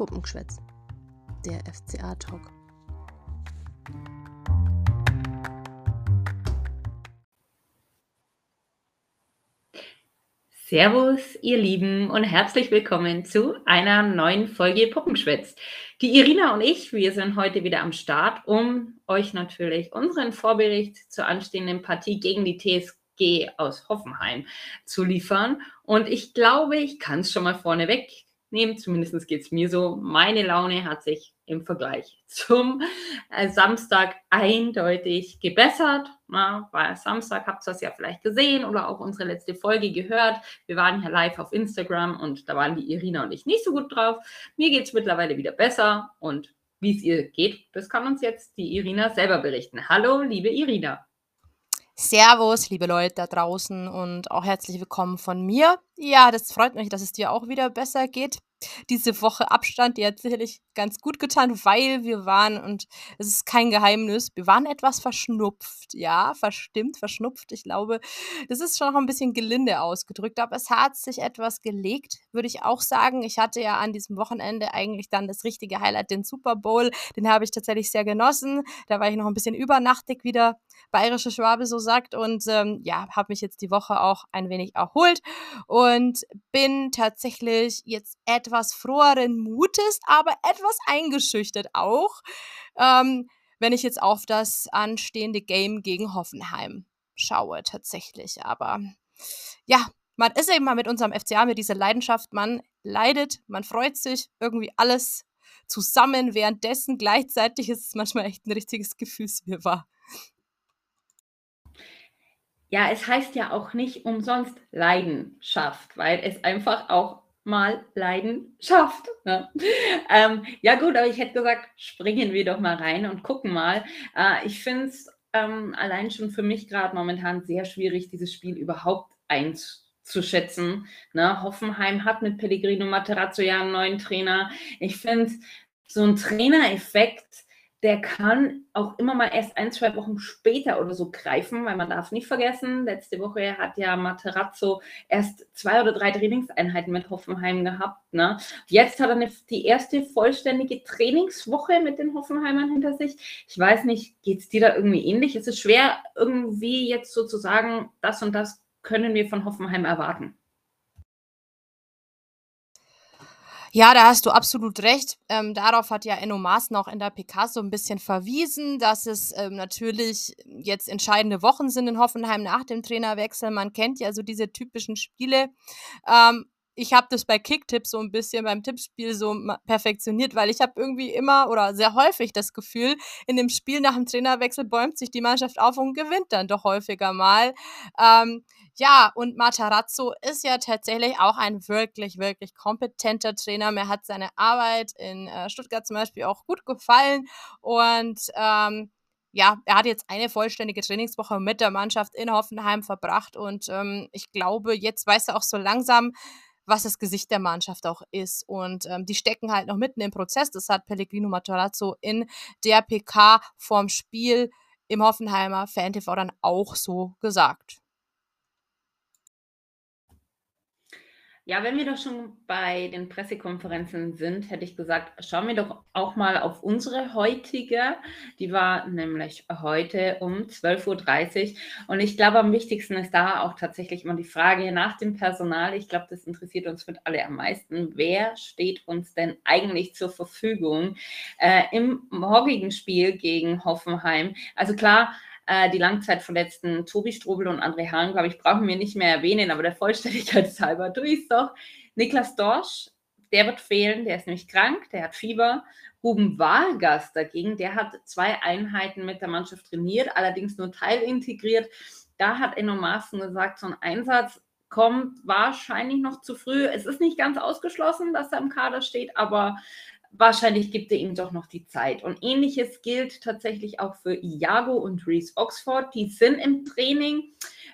Puppengeschwätz, der FCA-Talk. Servus, ihr Lieben, und herzlich willkommen zu einer neuen Folge Puppenschwätz. Die Irina und ich, wir sind heute wieder am Start, um euch natürlich unseren Vorbericht zur anstehenden Partie gegen die TSG aus Hoffenheim zu liefern. Und ich glaube, ich kann es schon mal vorneweg nehmen, zumindest geht es mir so. Meine Laune hat sich im Vergleich zum äh, Samstag eindeutig gebessert. Na, bei Samstag habt ihr das ja vielleicht gesehen oder auch unsere letzte Folge gehört. Wir waren ja live auf Instagram und da waren die Irina und ich nicht so gut drauf. Mir geht es mittlerweile wieder besser und wie es ihr geht, das kann uns jetzt die Irina selber berichten. Hallo, liebe Irina. Servus, liebe Leute da draußen und auch herzlich willkommen von mir. Ja, das freut mich, dass es dir auch wieder besser geht diese Woche Abstand, die hat sicherlich ganz gut getan, weil wir waren, und es ist kein Geheimnis, wir waren etwas verschnupft. Ja, verstimmt, verschnupft. Ich glaube, das ist schon noch ein bisschen gelinde ausgedrückt, aber es hat sich etwas gelegt, würde ich auch sagen. Ich hatte ja an diesem Wochenende eigentlich dann das richtige Highlight, den Super Bowl. Den habe ich tatsächlich sehr genossen. Da war ich noch ein bisschen übernachtig, wie der bayerische Schwabe so sagt. Und ähm, ja, habe mich jetzt die Woche auch ein wenig erholt und bin tatsächlich jetzt etwas froheren Mutes, aber etwas eingeschüchtert auch, ähm, wenn ich jetzt auf das anstehende Game gegen Hoffenheim schaue tatsächlich. Aber ja, man ist eben mal mit unserem FCA, mit dieser Leidenschaft, man leidet, man freut sich, irgendwie alles zusammen. Währenddessen gleichzeitig ist es manchmal echt ein richtiges Gefühlswirrwarr. Ja, es heißt ja auch nicht umsonst Leidenschaft, weil es einfach auch mal Leidenschaft. Ne? Ähm, ja gut, aber ich hätte gesagt, springen wir doch mal rein und gucken mal. Äh, ich finde es ähm, allein schon für mich gerade momentan sehr schwierig, dieses Spiel überhaupt einzuschätzen. Ne? Hoffenheim hat mit Pellegrino Materazzo ja einen neuen Trainer. Ich finde so ein Trainereffekt, der kann auch immer mal erst ein, zwei Wochen später oder so greifen, weil man darf nicht vergessen, letzte Woche hat ja Materazzo erst zwei oder drei Trainingseinheiten mit Hoffenheim gehabt. Ne? Jetzt hat er eine, die erste vollständige Trainingswoche mit den Hoffenheimern hinter sich. Ich weiß nicht, geht es dir da irgendwie ähnlich? Es ist schwer, irgendwie jetzt sozusagen, das und das können wir von Hoffenheim erwarten. Ja, da hast du absolut recht. Ähm, darauf hat ja Enno Maaßen auch in der PK so ein bisschen verwiesen, dass es ähm, natürlich jetzt entscheidende Wochen sind in Hoffenheim nach dem Trainerwechsel. Man kennt ja so diese typischen Spiele. Ähm, ich habe das bei Kicktips so ein bisschen beim Tippspiel so perfektioniert, weil ich habe irgendwie immer oder sehr häufig das Gefühl, in dem Spiel nach dem Trainerwechsel bäumt sich die Mannschaft auf und gewinnt dann doch häufiger mal. Ähm, ja, und Matarazzo ist ja tatsächlich auch ein wirklich, wirklich kompetenter Trainer. Mir hat seine Arbeit in äh, Stuttgart zum Beispiel auch gut gefallen und ähm, ja, er hat jetzt eine vollständige Trainingswoche mit der Mannschaft in Hoffenheim verbracht und ähm, ich glaube, jetzt weiß er auch so langsam, was das Gesicht der Mannschaft auch ist. Und ähm, die stecken halt noch mitten im Prozess. Das hat Pellegrino Matarazzo in der PK vorm Spiel im Hoffenheimer Fan-TV dann auch so gesagt. Ja, wenn wir doch schon bei den Pressekonferenzen sind, hätte ich gesagt, schauen wir doch auch mal auf unsere heutige. Die war nämlich heute um 12.30 Uhr. Und ich glaube, am wichtigsten ist da auch tatsächlich immer die Frage nach dem Personal. Ich glaube, das interessiert uns mit alle am meisten. Wer steht uns denn eigentlich zur Verfügung äh, im morgigen Spiel gegen Hoffenheim? Also klar, äh, die Langzeitverletzten Tobi Strobel und André Hahn, glaube ich, brauchen wir nicht mehr erwähnen, aber der Vollständigkeit halber tue ich es doch. Niklas Dorsch, der wird fehlen, der ist nämlich krank, der hat Fieber. Ruben Vargas dagegen, der hat zwei Einheiten mit der Mannschaft trainiert, allerdings nur teilintegriert. Da hat Enno Maaßen gesagt, so ein Einsatz kommt wahrscheinlich noch zu früh. Es ist nicht ganz ausgeschlossen, dass er im Kader steht, aber wahrscheinlich gibt er ihm doch noch die Zeit. Und ähnliches gilt tatsächlich auch für Iago und Reese Oxford. Die sind im Training.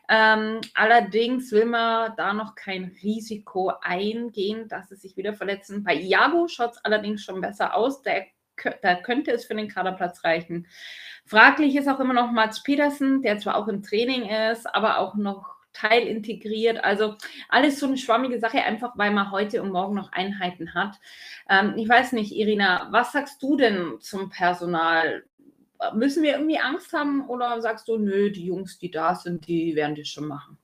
Ähm, allerdings will man da noch kein Risiko eingehen, dass sie sich wieder verletzen. Bei Iago schaut es allerdings schon besser aus. Der, da könnte es für den Kaderplatz reichen. Fraglich ist auch immer noch Mats Petersen, der zwar auch im Training ist, aber auch noch Teil integriert. Also alles so eine schwammige Sache, einfach weil man heute und morgen noch Einheiten hat. Ähm, ich weiß nicht, Irina, was sagst du denn zum Personal? Müssen wir irgendwie Angst haben oder sagst du, nö, die Jungs, die da sind, die werden das schon machen?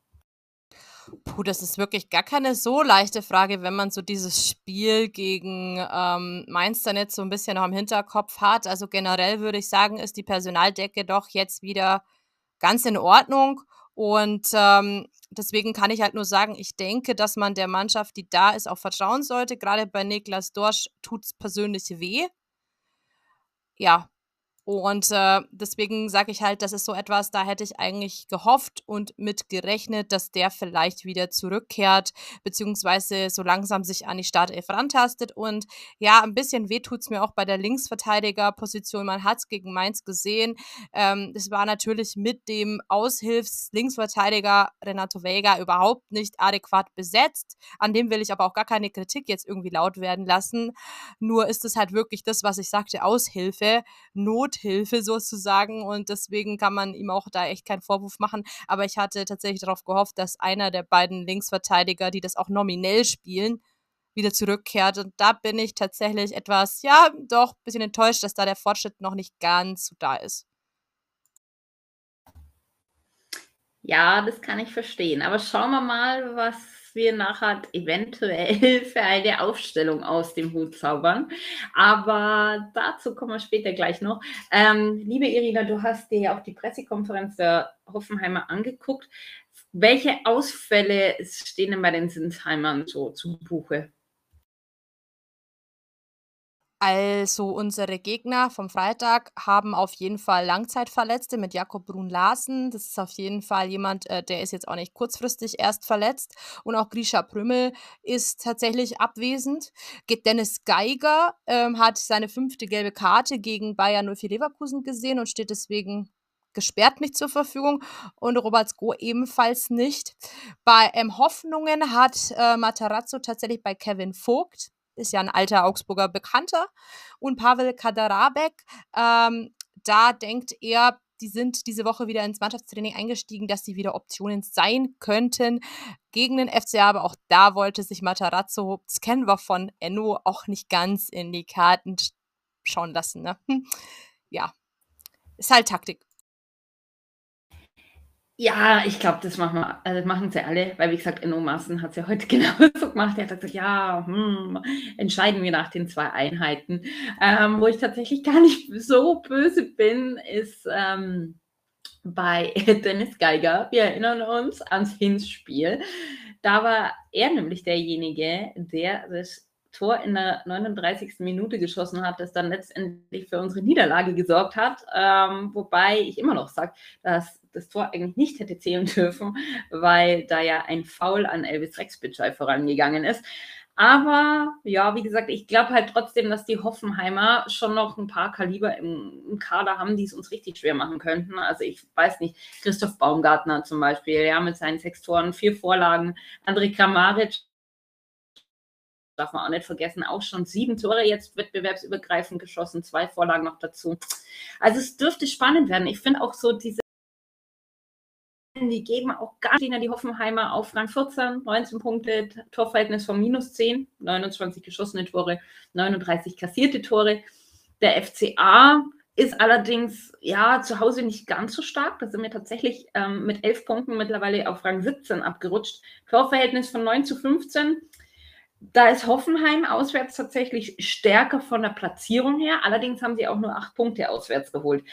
Puh, das ist wirklich gar keine so leichte Frage, wenn man so dieses Spiel gegen ähm, Mainz dann jetzt so ein bisschen noch im Hinterkopf hat. Also generell würde ich sagen, ist die Personaldecke doch jetzt wieder ganz in Ordnung. Und ähm, deswegen kann ich halt nur sagen, ich denke, dass man der Mannschaft, die da ist, auch vertrauen sollte. Gerade bei Niklas Dorsch tut es persönlich weh. Ja, und äh, deswegen sage ich halt, das ist so etwas, da hätte ich eigentlich gehofft und mit gerechnet, dass der vielleicht wieder zurückkehrt, beziehungsweise so langsam sich an die Startelf rantastet. Und ja, ein bisschen weh tut es mir auch bei der Linksverteidigerposition. Man hat es gegen Mainz gesehen. Ähm, es war natürlich mit dem Aushilfs-Linksverteidiger Renato Vega überhaupt nicht adäquat besetzt. An dem will ich aber auch gar keine Kritik jetzt irgendwie laut werden lassen. Nur ist es halt wirklich das, was ich sagte, Aushilfe, Not Nothilfe sozusagen und deswegen kann man ihm auch da echt keinen Vorwurf machen. Aber ich hatte tatsächlich darauf gehofft, dass einer der beiden Linksverteidiger, die das auch nominell spielen, wieder zurückkehrt. Und da bin ich tatsächlich etwas, ja, doch ein bisschen enttäuscht, dass da der Fortschritt noch nicht ganz so da ist. Ja, das kann ich verstehen. Aber schauen wir mal, was wir nachher eventuell für eine Aufstellung aus dem Hut zaubern. Aber dazu kommen wir später gleich noch. Ähm, liebe Irina, du hast dir ja auch die Pressekonferenz der Hoffenheimer angeguckt. Welche Ausfälle stehen denn bei den Sinsheimern so zu Buche? Also unsere Gegner vom Freitag haben auf jeden Fall Langzeitverletzte mit Jakob Brun-Larsen. Das ist auf jeden Fall jemand, äh, der ist jetzt auch nicht kurzfristig erst verletzt. Und auch Grisha Prümmel ist tatsächlich abwesend. Dennis Geiger ähm, hat seine fünfte gelbe Karte gegen Bayern 04 Leverkusen gesehen und steht deswegen gesperrt nicht zur Verfügung und Robert Sko ebenfalls nicht. Bei ähm, Hoffnungen hat äh, Matarazzo tatsächlich bei Kevin Vogt ist ja ein alter Augsburger Bekannter. Und Pavel Kadarabek, ähm, da denkt er, die sind diese Woche wieder ins Mannschaftstraining eingestiegen, dass sie wieder Optionen sein könnten gegen den FCA. Aber auch da wollte sich Matarazzo, das kennen wir von Enno, auch nicht ganz in die Karten schauen lassen. Ne? Hm. Ja, ist halt Taktik. Ja, ich glaube, das machen wir, also machen sie alle, weil wie gesagt, Enno Maaßen hat es ja heute genauso gemacht. Er hat gesagt, ja, hm, entscheiden wir nach den zwei Einheiten. Ähm, wo ich tatsächlich gar nicht so böse bin, ist ähm, bei Dennis Geiger. Wir erinnern uns ans Hinspiel. Da war er nämlich derjenige, der das Tor in der 39. Minute geschossen hat, das dann letztendlich für unsere Niederlage gesorgt hat. Ähm, wobei ich immer noch sage, dass das Tor eigentlich nicht hätte zählen dürfen, weil da ja ein Foul an Elvis Rexbitschei vorangegangen ist. Aber ja, wie gesagt, ich glaube halt trotzdem, dass die Hoffenheimer schon noch ein paar Kaliber im, im, Kader haben, die es uns richtig schwer machen könnten. Also ich weiß nicht, Christoph Baumgartner zum Beispiel, ja, mit seinen sechs Toren, vier Vorlagen, André Kramaric darf man auch nicht vergessen, auch schon sieben Tore jetzt wettbewerbsübergreifend geschossen, zwei Vorlagen noch dazu. Also es dürfte spannend werden. Ich finde auch so diese die geben auch gar nicht die Hoffenheimer auf Rang 14, 19 Punkte, Torverhältnis von minus 10, 29 geschossene Tore, 39 kassierte Tore. Der FCA ist allerdings ja zu Hause nicht ganz so stark. Da sind wir tatsächlich ähm, mit 11 Punkten mittlerweile auf Rang 17 abgerutscht. Torverhältnis von 9 zu 15. Da ist Hoffenheim auswärts tatsächlich stärker von der Platzierung her. Allerdings haben sie auch nur 8 Punkte auswärts geholt.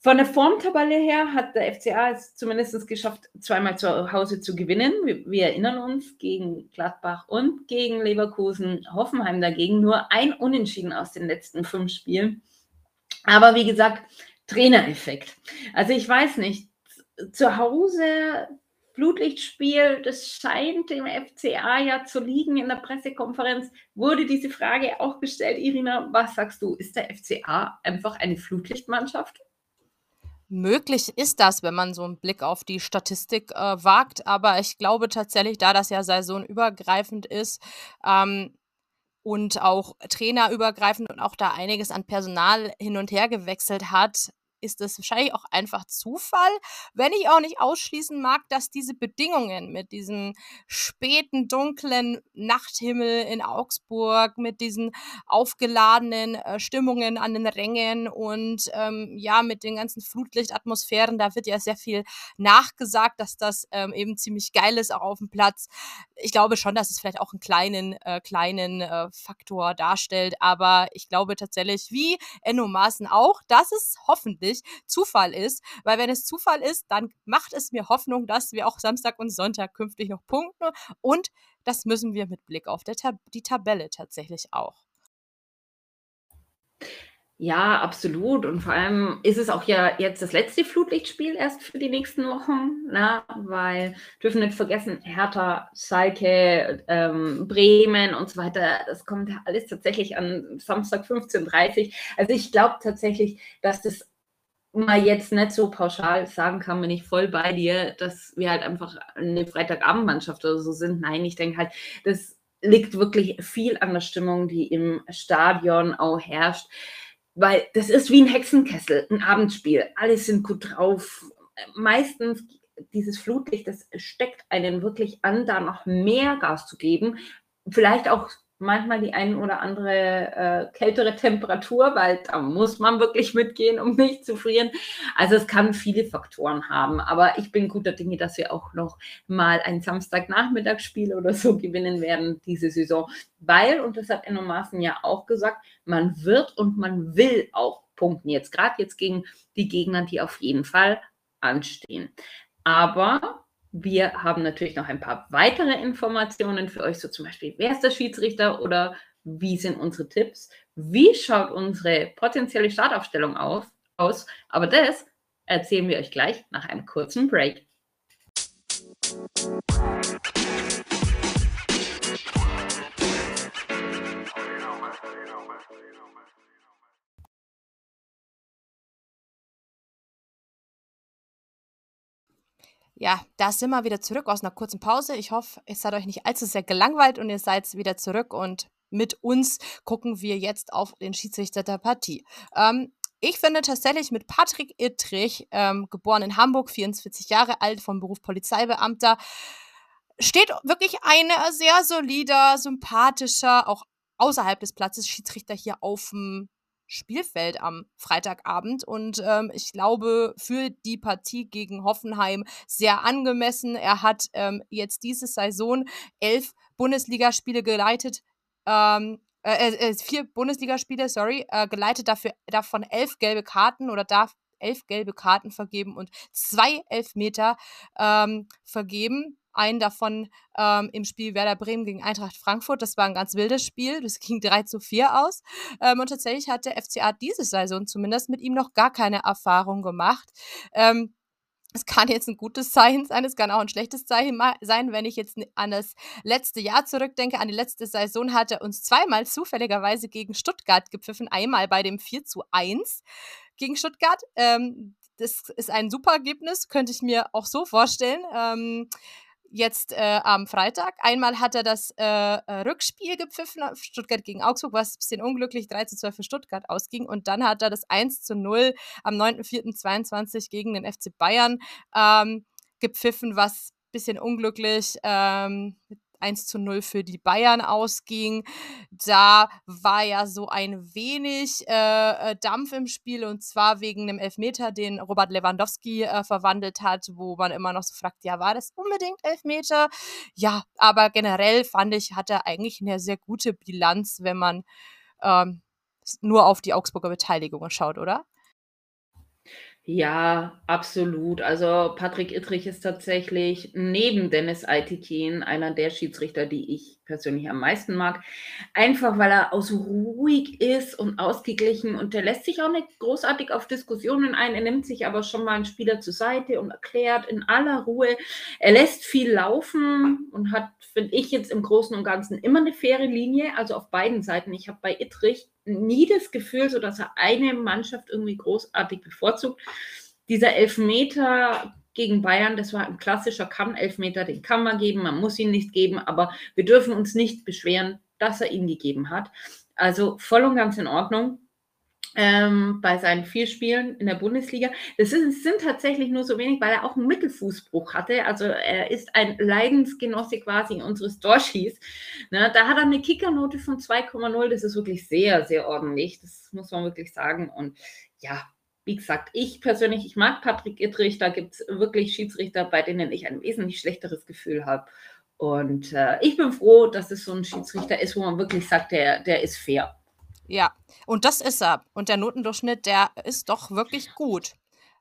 Von der Formtabelle her hat der FCA es zumindest geschafft, zweimal zu Hause zu gewinnen. Wir, wir, erinnern uns gegen Gladbach und gegen Leverkusen. Hoffenheim dagegen nur ein Unentschieden aus den letzten fünf Spielen. Aber wie gesagt, Trainereffekt. Also ich weiß nicht, zu Hause Blutlichtspiel, das scheint dem FCA ja zu liegen. In der Pressekonferenz wurde diese Frage auch gestellt. Irina, was sagst du? Ist der FCA einfach eine Flutlichtmannschaft? Möglich ist das, wenn man so einen Blick auf die Statistik äh, wagt, aber ich glaube tatsächlich, da das ja saisonübergreifend ist ähm, und auch trainerübergreifend und auch da einiges an Personal hin und her gewechselt hat, ist es wahrscheinlich auch einfach Zufall, wenn ich auch nicht ausschließen mag, dass diese Bedingungen mit diesem späten, dunklen Nachthimmel in Augsburg, mit diesen aufgeladenen äh, Stimmungen an den Rängen und ähm, ja, mit den ganzen Flutlichtatmosphären, da wird ja sehr viel nachgesagt, dass das ähm, eben ziemlich geil ist, auch auf dem Platz. Ich glaube schon, dass es vielleicht auch einen kleinen, äh, kleinen äh, Faktor darstellt, aber ich glaube tatsächlich, wie Enno Maaßen auch, dass es hoffentlich Zufall ist, weil wenn es Zufall ist, dann macht es mir Hoffnung, dass wir auch Samstag und Sonntag künftig noch punkten und das müssen wir mit Blick auf Tab die Tabelle tatsächlich auch. Ja, absolut. Und vor allem ist es auch ja jetzt das letzte Flutlichtspiel erst für die nächsten Wochen, ne? weil dürfen nicht vergessen, Hertha, Schalke, ähm, Bremen und so weiter, das kommt alles tatsächlich an Samstag 15.30 Uhr. Also ich glaube tatsächlich, dass das mal jetzt nicht so pauschal sagen kann, bin ich voll bei dir, dass wir halt einfach eine Freitagabendmannschaft oder so sind. Nein, ich denke halt, das liegt wirklich viel an der Stimmung, die im Stadion auch herrscht weil das ist wie ein Hexenkessel, ein Abendspiel. Alle sind gut drauf. Meistens dieses Flutlicht, das steckt einen wirklich an, da noch mehr Gas zu geben. Vielleicht auch manchmal die ein oder andere äh, kältere Temperatur, weil da muss man wirklich mitgehen, um nicht zu frieren. Also es kann viele Faktoren haben, aber ich bin guter Dinge, dass wir auch noch mal ein Samstagnachmittagsspiel oder so gewinnen werden diese Saison, weil, und das hat Enno Maaßen ja auch gesagt, man wird und man will auch punkten, jetzt gerade jetzt gegen die Gegner, die auf jeden Fall anstehen. Aber wir haben natürlich noch ein paar weitere Informationen für euch, so zum Beispiel, wer ist der Schiedsrichter oder wie sind unsere Tipps? Wie schaut unsere potenzielle Startaufstellung auf, aus? Aber das erzählen wir euch gleich nach einem kurzen Break. Ja, da sind wir wieder zurück aus einer kurzen Pause. Ich hoffe, es hat euch nicht allzu sehr gelangweilt und ihr seid wieder zurück und mit uns gucken wir jetzt auf den Schiedsrichter der Partie. Ähm, ich finde tatsächlich mit Patrick Ittrich, ähm, geboren in Hamburg, 44 Jahre alt, vom Beruf Polizeibeamter, steht wirklich ein sehr solider, sympathischer, auch außerhalb des Platzes Schiedsrichter hier auf dem Spielfeld am Freitagabend und ähm, ich glaube für die Partie gegen Hoffenheim sehr angemessen. Er hat ähm, jetzt diese Saison elf Bundesligaspiele geleitet, ähm, äh, äh, vier Bundesligaspiele, sorry, äh, geleitet dafür davon elf gelbe Karten oder darf elf gelbe Karten vergeben und zwei Elfmeter ähm, vergeben. Einen davon ähm, im Spiel Werder Bremen gegen Eintracht Frankfurt. Das war ein ganz wildes Spiel. Das ging 3 zu 4 aus. Ähm, und tatsächlich hat der FCA diese Saison zumindest mit ihm noch gar keine Erfahrung gemacht. Ähm, es kann jetzt ein gutes Zeichen sein, es kann auch ein schlechtes Zeichen sein, wenn ich jetzt an das letzte Jahr zurückdenke, an die letzte Saison hat er uns zweimal zufälligerweise gegen Stuttgart gepfiffen, einmal bei dem 4 zu 1 gegen Stuttgart. Ähm, das ist ein super Ergebnis, könnte ich mir auch so vorstellen. Ähm, jetzt äh, am Freitag. Einmal hat er das äh, äh Rückspiel gepfiffen, Stuttgart gegen Augsburg, was ein bisschen unglücklich 3 zu 12 für Stuttgart ausging. Und dann hat er das 1 zu 0 am 9.4.22 gegen den FC Bayern ähm, gepfiffen, was ein bisschen unglücklich ähm, 1 zu 0 für die Bayern ausging. Da war ja so ein wenig äh, äh, Dampf im Spiel und zwar wegen einem Elfmeter, den Robert Lewandowski äh, verwandelt hat, wo man immer noch so fragt, ja, war das unbedingt Elfmeter? Ja, aber generell fand ich, hat er eigentlich eine sehr gute Bilanz, wenn man ähm, nur auf die Augsburger Beteiligung schaut, oder? Ja, absolut. Also Patrick Ittrich ist tatsächlich neben Dennis Aitikin einer der Schiedsrichter, die ich persönlich am meisten mag. Einfach weil er auch so ruhig ist und ausgeglichen und der lässt sich auch nicht großartig auf Diskussionen ein. Er nimmt sich aber schon mal einen Spieler zur Seite und erklärt in aller Ruhe. Er lässt viel laufen und hat, finde ich, jetzt im Großen und Ganzen immer eine faire Linie, also auf beiden Seiten. Ich habe bei Ittrich nie das Gefühl, so dass er eine Mannschaft irgendwie großartig bevorzugt. Dieser Elfmeter gegen Bayern, das war ein klassischer Kann-Elfmeter, den kann man geben, man muss ihn nicht geben, aber wir dürfen uns nicht beschweren, dass er ihn gegeben hat. Also voll und ganz in Ordnung. ähm, bei seinen vier Spielen in der Bundesliga. Das sind, sind, tatsächlich nur so wenig, weil er auch einen Mittelfußbruch hatte. Also er ist ein Leidensgenosse quasi unseres Dorschis. Ne, da hat er eine Kickernote von 2,0. Das ist wirklich sehr, sehr ordentlich. Das muss man wirklich sagen. Und ja, wie gesagt, ich persönlich, ich mag Patrick Ittrich. Da gibt es wirklich Schiedsrichter, bei denen ich ein wesentlich schlechteres Gefühl habe. Und äh, ich bin froh, dass es so ein Schiedsrichter ist, wo man wirklich sagt, der, der ist fair. Ja, und das ist er. Und der Notendurchschnitt, der ist doch wirklich gut.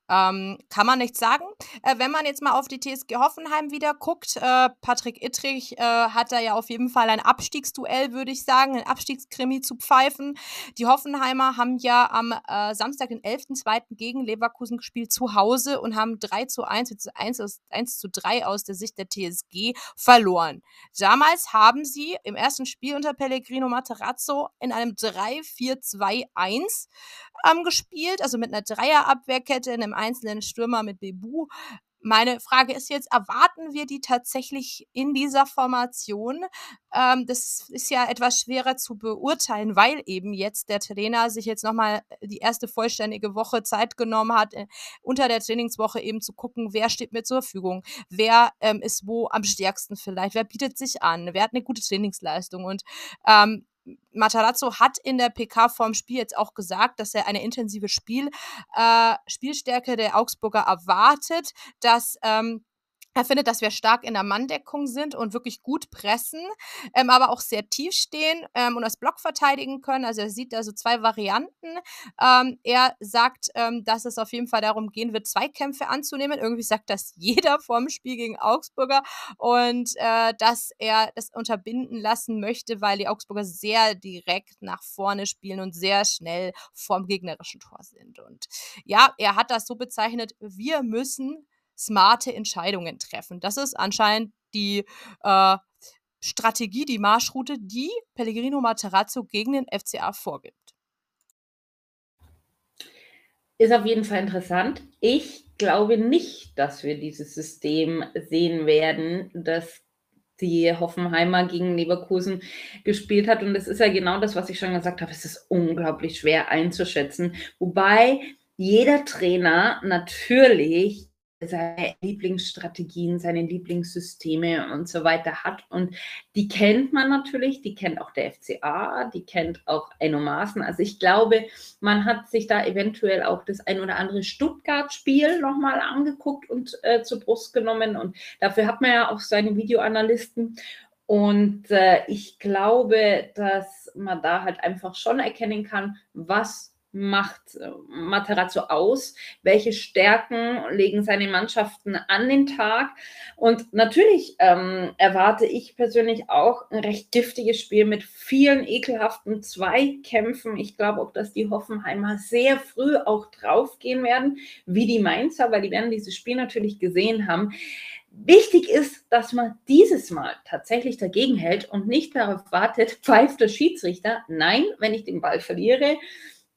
Ähm, kann man nichts sagen. Äh, wenn man jetzt mal auf die TSG Hoffenheim wieder guckt, äh, Patrick Ittrich äh, hat da ja auf jeden Fall ein Abstiegsduell, würde ich sagen, ein Abstiegskrimi zu pfeifen. Die Hoffenheimer haben ja am äh, Samstag, den 11.02. gegen Leverkusen gespielt zu Hause und haben 3 zu 1, 1, 1 zu 3 aus der Sicht der TSG verloren. Damals haben sie im ersten Spiel unter Pellegrino Materazzo in einem 3-4-2-1 ähm, gespielt, also mit einer Dreierabwehrkette, einem einzelnen Stürmer mit Bebu. Meine Frage ist jetzt, erwarten wir die tatsächlich in dieser Formation? Ähm, das ist ja etwas schwerer zu beurteilen, weil eben jetzt der Trainer sich jetzt nochmal die erste vollständige Woche Zeit genommen hat, äh, unter der Trainingswoche eben zu gucken, wer steht mir zur Verfügung, wer ähm, ist wo am stärksten vielleicht, wer bietet sich an, wer hat eine gute Trainingsleistung und ähm, Matarazzo hat in der PK vorm Spiel jetzt auch gesagt, dass er eine intensive Spiel, äh, Spielstärke der Augsburger erwartet, dass ähm, er findet, dass wir stark in der Manndeckung sind und wirklich gut pressen, ähm, aber auch sehr tief stehen ähm, und das Block verteidigen können. Also er sieht da so zwei Varianten. Ähm, er sagt, ähm, dass es auf jeden Fall darum gehen wird, Zweikämpfe anzunehmen. Irgendwie sagt das jeder vorm Spiel gegen Augsburger und äh, dass er das unterbinden lassen möchte, weil die Augsburger sehr direkt nach vorne spielen und sehr schnell vorm gegnerischen Tor sind. Und ja, er hat das so bezeichnet, wir müssen smarte Entscheidungen treffen. Das ist anscheinend die äh, Strategie, die Marschroute, die Pellegrino Materazzo gegen den FCA vorgibt. Ist auf jeden Fall interessant. Ich glaube nicht, dass wir dieses System sehen werden, das die Hoffenheimer gegen Leverkusen gespielt hat. Und das ist ja genau das, was ich schon gesagt habe. Es ist unglaublich schwer einzuschätzen. Wobei jeder Trainer natürlich seine Lieblingsstrategien, seine Lieblingssysteme und so weiter hat. Und die kennt man natürlich, die kennt auch der FCA, die kennt auch Enno Maaßen. Also ich glaube, man hat sich da eventuell auch das ein oder andere Stuttgart-Spiel nochmal angeguckt und äh, zur Brust genommen. Und dafür hat man ja auch seine Videoanalysten. Und äh, ich glaube, dass man da halt einfach schon erkennen kann, was macht äh, Materazzo aus? Welche Stärken legen seine Mannschaften an den Tag? Und natürlich ähm, erwarte ich persönlich auch ein recht giftiges Spiel mit vielen ekelhaften Zweikämpfen. Ich glaube auch, dass die Hoffenheimer sehr früh auch draufgehen werden, wie die Mainzer, weil die werden dieses Spiel natürlich gesehen haben. Wichtig ist, dass man dieses Mal tatsächlich dagegen hält und nicht darauf wartet, pfeift der Schiedsrichter. Nein, wenn ich den Ball verliere,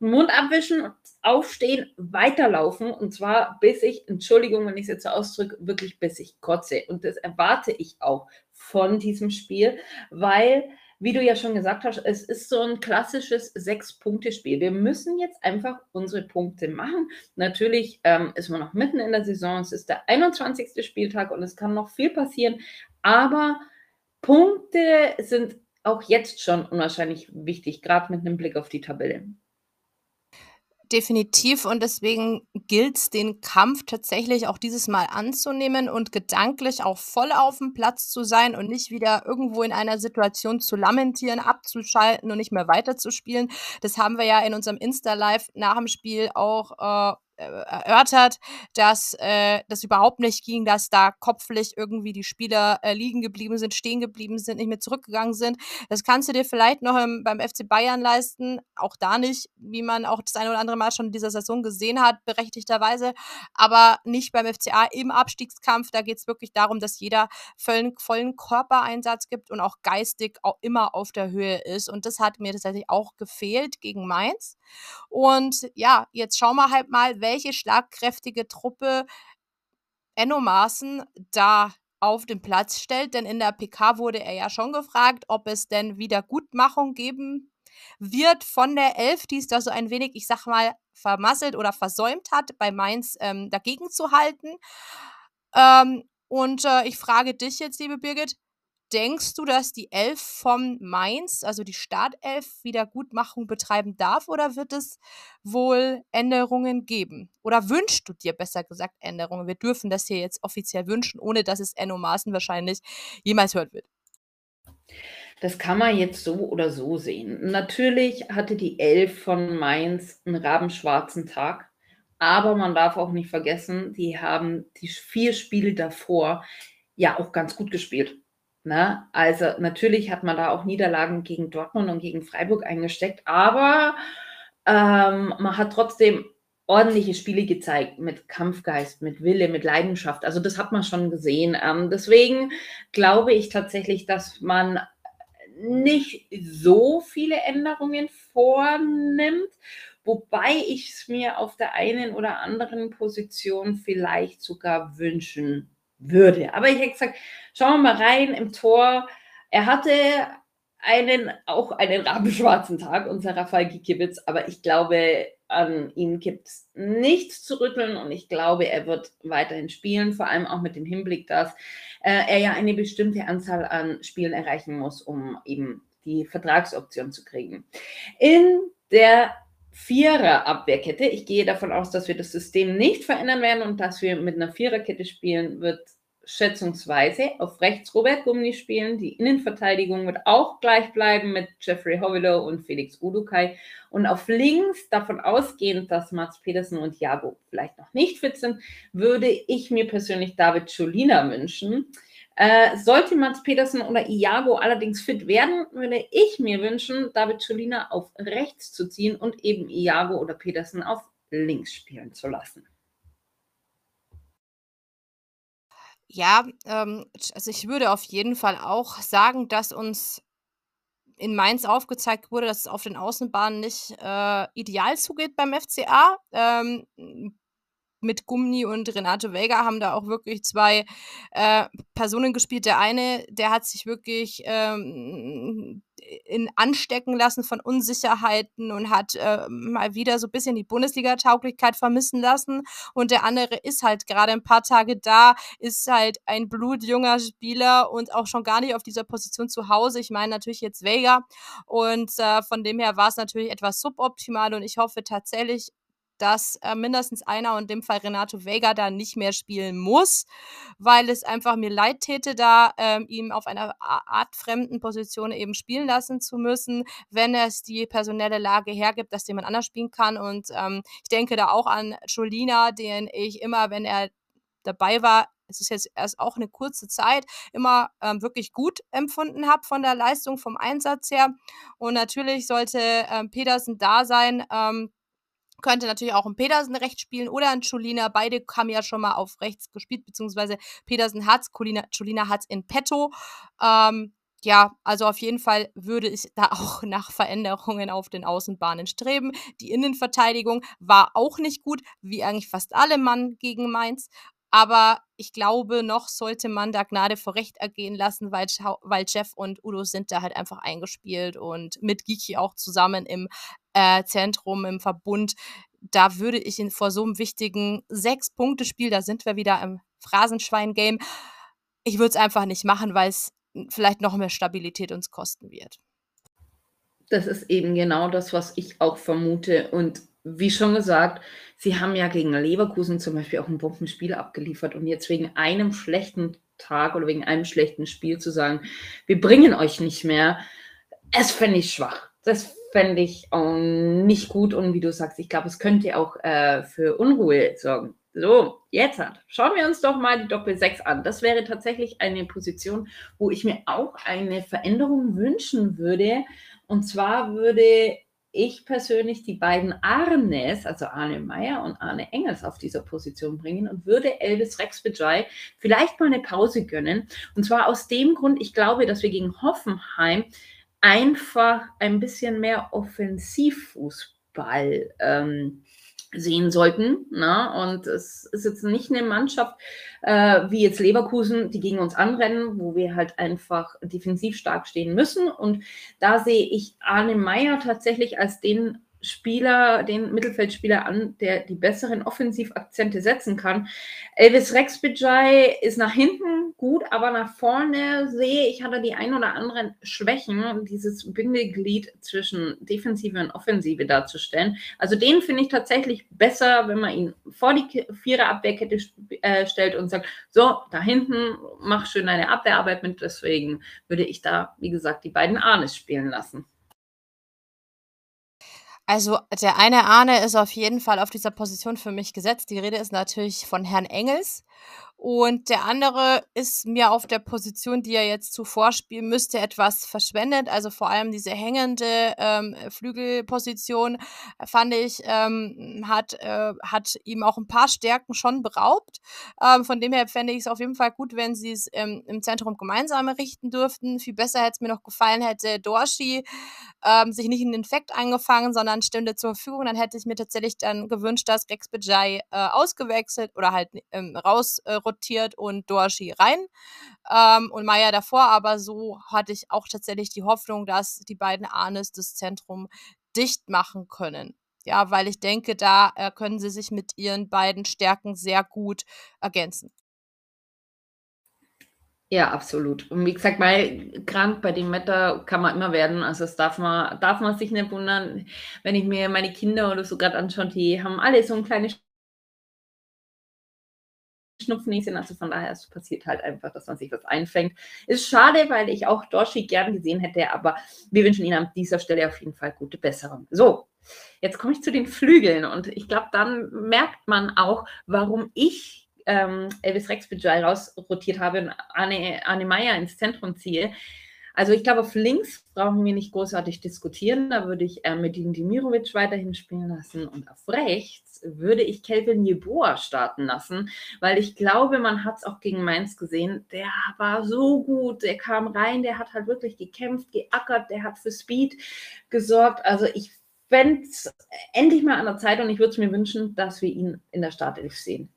Mund abwischen, aufstehen, weiterlaufen und zwar bis ich, Entschuldigung, wenn ich es jetzt so ausdrücke, wirklich bis ich kotze. Und das erwarte ich auch von diesem Spiel, weil, wie du ja schon gesagt hast, es ist so ein klassisches Sechs-Punkte-Spiel. Wir müssen jetzt einfach unsere Punkte machen. Natürlich ähm, ist man noch mitten in der Saison, es ist der 21. Spieltag und es kann noch viel passieren, aber Punkte sind auch jetzt schon unwahrscheinlich wichtig, gerade mit einem Blick auf die Tabelle. Definitiv und deswegen gilt es, den Kampf tatsächlich auch dieses Mal anzunehmen und gedanklich auch voll auf dem Platz zu sein und nicht wieder irgendwo in einer Situation zu lamentieren, abzuschalten und nicht mehr weiterzuspielen. Das haben wir ja in unserem Insta-Live nach dem Spiel auch äh, erörtert, dass äh, das überhaupt nicht ging, dass da kopflich irgendwie die Spieler äh, liegen geblieben sind, stehen geblieben sind, nicht mehr zurückgegangen sind. Das kannst du dir vielleicht noch im, beim FC Bayern leisten, auch da nicht, wie man auch das eine oder andere Mal schon in dieser Saison gesehen hat, berechtigterweise, aber nicht beim FCA im Abstiegskampf. Da geht es wirklich darum, dass jeder vollen, vollen Körpereinsatz gibt und auch geistig auch immer auf der Höhe ist. Und das hat mir tatsächlich auch gefehlt gegen Mainz. Und ja, jetzt schauen wir halt mal, welche schlagkräftige Truppe Enno Maaßen da auf den Platz stellt. Denn in der PK wurde er ja schon gefragt, ob es denn Wiedergutmachung geben wird von der Elf, die es da so ein wenig, ich sag mal, vermasselt oder versäumt hat, bei Mainz ähm, dagegen zu halten. Ähm, und äh, ich frage dich jetzt, liebe Birgit, denkst du, dass die Elf vom Mainz, also die Startelf, Wiedergutmachung betreiben darf oder wird es wohl Änderungen geben? Oder wünschst du dir besser gesagt Änderungen? Wir dürfen das hier jetzt offiziell wünschen, ohne dass es Enno Maaßen wahrscheinlich jemals hört wird. Das kann man jetzt so oder so sehen. Natürlich hatte die Elf von Mainz einen rabenschwarzen Tag, aber man darf auch nicht vergessen, die haben die vier Spiele davor ja auch ganz gut gespielt. Ne? Also natürlich hat man da auch Niederlagen gegen Dortmund und gegen Freiburg eingesteckt, aber ähm, man hat trotzdem ordentliche Spiele gezeigt mit Kampfgeist, mit Wille, mit Leidenschaft. Also das hat man schon gesehen. Ähm, deswegen glaube ich tatsächlich, dass man nicht so viele Änderungen vornimmt, wobei ich es mir auf der einen oder anderen Position vielleicht sogar wünschen würde. Aber ich hätte gesagt, schauen wir mal rein im Tor. Er hatte einen, auch einen rabenschwarzen Tag, unser Rafael Gikiewicz, aber ich glaube, an ihm gibt es nichts zu rütteln und ich glaube, er wird weiterhin spielen, vor allem auch mit dem Hinblick, dass äh, er ja eine bestimmte Anzahl an Spielen erreichen muss, um eben die Vertragsoption zu kriegen. In der Vierer-Abwehrkette. Ich gehe davon aus, dass wir das System nicht verändern werden und dass wir mit einer Viererkette spielen, wird schätzungsweise auf rechts Robert Gumni spielen. Die Innenverteidigung wird auch gleich bleiben mit Jeffrey Hovelo und Felix Udukai. Und auf links, davon ausgehend, dass Mats Petersen und Jago vielleicht noch nicht fit sind, würde ich mir persönlich David Cholina wünschen. Äh, sollte Mats Petersen oder Iago allerdings fit werden, würde ich mir wünschen, David Cholina auf rechts zu ziehen und eben Iago oder Petersen auf links spielen zu lassen. Ja, ähm, also ich würde auf jeden Fall auch sagen, dass uns in Mainz aufgezeigt wurde, dass es auf den Außenbahnen nicht äh, ideal zugeht beim FCA. Ähm, mit Gumni und Renato Vega haben da auch wirklich zwei äh, Personen gespielt. Der eine, der hat sich wirklich ähm, in anstecken lassen von Unsicherheiten und hat äh, mal wieder so ein bisschen die Bundesliga-Tauglichkeit vermissen lassen. Und der andere ist halt gerade ein paar Tage da, ist halt ein blutjunger Spieler und auch schon gar nicht auf dieser Position zu Hause. Ich meine natürlich jetzt Vega. Und äh, von dem her war es natürlich etwas suboptimal und ich hoffe tatsächlich dass äh, mindestens einer und in dem Fall Renato Vega da nicht mehr spielen muss, weil es einfach mir leid täte, da ähm, ihm auf einer Art fremden Position eben spielen lassen zu müssen, wenn es die personelle Lage hergibt, dass jemand anders spielen kann. Und ähm, ich denke da auch an Jolina, den ich immer, wenn er dabei war, es ist jetzt erst auch eine kurze Zeit, immer ähm, wirklich gut empfunden habe von der Leistung, vom Einsatz her. Und natürlich sollte ähm, Petersen da sein. Ähm, könnte natürlich auch ein Pedersen rechts spielen oder ein Cholina. Beide haben ja schon mal auf rechts gespielt, beziehungsweise Pedersen hat's, Cholina, Cholina hat's in petto. Ähm, ja, also auf jeden Fall würde ich da auch nach Veränderungen auf den Außenbahnen streben. Die Innenverteidigung war auch nicht gut, wie eigentlich fast alle Mann gegen Mainz. Aber ich glaube, noch sollte man da Gnade vor Recht ergehen lassen, weil, weil Jeff und Udo sind da halt einfach eingespielt und mit Giki auch zusammen im äh, Zentrum, im Verbund. Da würde ich ihn vor so einem wichtigen Sechs-Punkte-Spiel, da sind wir wieder im Phrasenschwein-Game, ich würde es einfach nicht machen, weil es vielleicht noch mehr Stabilität uns kosten wird. Das ist eben genau das, was ich auch vermute. Und wie schon gesagt, sie haben ja gegen Leverkusen zum Beispiel auch ein Bombenspiel abgeliefert und jetzt wegen einem schlechten Tag oder wegen einem schlechten Spiel zu sagen, wir bringen euch nicht mehr, es fände ich schwach. Das fände ich um, nicht gut und wie du sagst, ich glaube, es könnte auch äh, für Unruhe sorgen. So, jetzt hat. Schauen wir uns doch mal die Doppel 6 an. Das wäre tatsächlich eine Position, wo ich mir auch eine Veränderung wünschen würde. Und zwar würde ich persönlich die beiden Arnes, also Arne Meyer und Arne Engels, auf dieser Position bringen und würde Elvis Rex Vijay vielleicht mal eine Pause gönnen. Und zwar aus dem Grund, ich glaube, dass wir gegen Hoffenheim einfach ein bisschen mehr Offensivfußball ähm, sehen sollten. Ne? Und es ist jetzt nicht eine Mannschaft äh, wie jetzt Leverkusen, die gegen uns anrennen, wo wir halt einfach defensiv stark stehen müssen. Und da sehe ich Arne Meyer tatsächlich als den Spieler, den Mittelfeldspieler an, der die besseren Offensivakzente setzen kann. Elvis Rexbejai ist nach hinten gut, aber nach vorne sehe ich, hat er die ein oder anderen Schwächen, dieses Bindeglied zwischen Defensive und Offensive darzustellen. Also den finde ich tatsächlich besser, wenn man ihn vor die Viererabwehrkette äh, stellt und sagt, so, da hinten, mach schön deine Abwehrarbeit mit. Deswegen würde ich da, wie gesagt, die beiden Arnes spielen lassen. Also, der eine Arne ist auf jeden Fall auf dieser Position für mich gesetzt. Die Rede ist natürlich von Herrn Engels. Und der andere ist mir auf der Position, die er jetzt zuvor spielen müsste, etwas verschwendet. Also vor allem diese hängende ähm, Flügelposition, äh, fand ich, ähm, hat, äh, hat ihm auch ein paar Stärken schon beraubt. Ähm, von dem her fände ich es auf jeden Fall gut, wenn sie es ähm, im Zentrum gemeinsam errichten dürften. Viel besser hätte es mir noch gefallen, hätte Dorshi ähm, sich nicht in den Infekt eingefangen, sondern stünde zur Verfügung. Dann hätte ich mir tatsächlich dann gewünscht, dass Rex Bejai äh, ausgewechselt oder halt ähm, raus äh, rotiert und Dorshi rein. Ähm, und Maya davor, aber so hatte ich auch tatsächlich die Hoffnung, dass die beiden Arnes das Zentrum dicht machen können. Ja, weil ich denke, da äh, können sie sich mit ihren beiden Stärken sehr gut ergänzen. Ja, absolut. Und wie gesagt, mal krank bei dem Wetter kann man immer werden. Also das darf man, darf man sich nicht wundern, wenn ich mir meine Kinder oder so gerade anschaue, die haben alle so ein kleines Schnupfnäschen, also von daher es passiert halt einfach, dass man sich was einfängt. Ist schade, weil ich auch Dorshi gern gesehen hätte, aber wir wünschen Ihnen an dieser Stelle auf jeden Fall gute Besserung. So, jetzt komme ich zu den Flügeln und ich glaube, dann merkt man auch, warum ich ähm, Elvis Rex Bejai rausrotiert habe und Anne, Anne Meyer ins Zentrum ziehe. Also ich glaube, auf links brauchen wir nicht großartig diskutieren. Da würde ich äh, Medin Dimirovic weiterhin spielen lassen. Und auf rechts würde ich Kelvin Jeboa starten lassen, weil ich glaube, man hat es auch gegen Mainz gesehen. Der war so gut. Der kam rein, der hat halt wirklich gekämpft, geackert, der hat für Speed gesorgt. Also ich fände es endlich mal an der Zeit und ich würde es mir wünschen, dass wir ihn in der Startelf sehen.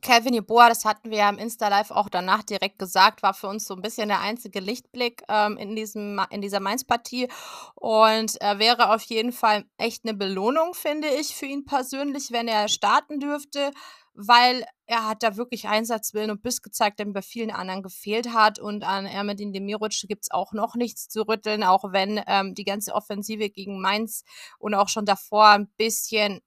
Calvin Jeboa, das hatten wir ja im Insta-Live auch danach direkt gesagt, war für uns so ein bisschen der einzige Lichtblick ähm, in, diesem, in dieser Mainz-Partie. Und er wäre auf jeden Fall echt eine Belohnung, finde ich, für ihn persönlich, wenn er starten dürfte, weil er hat da wirklich Einsatzwillen und Biss gezeigt, der bei vielen anderen gefehlt hat. Und an Ermedin Demirovic gibt es auch noch nichts zu rütteln, auch wenn ähm, die ganze Offensive gegen Mainz und auch schon davor ein bisschen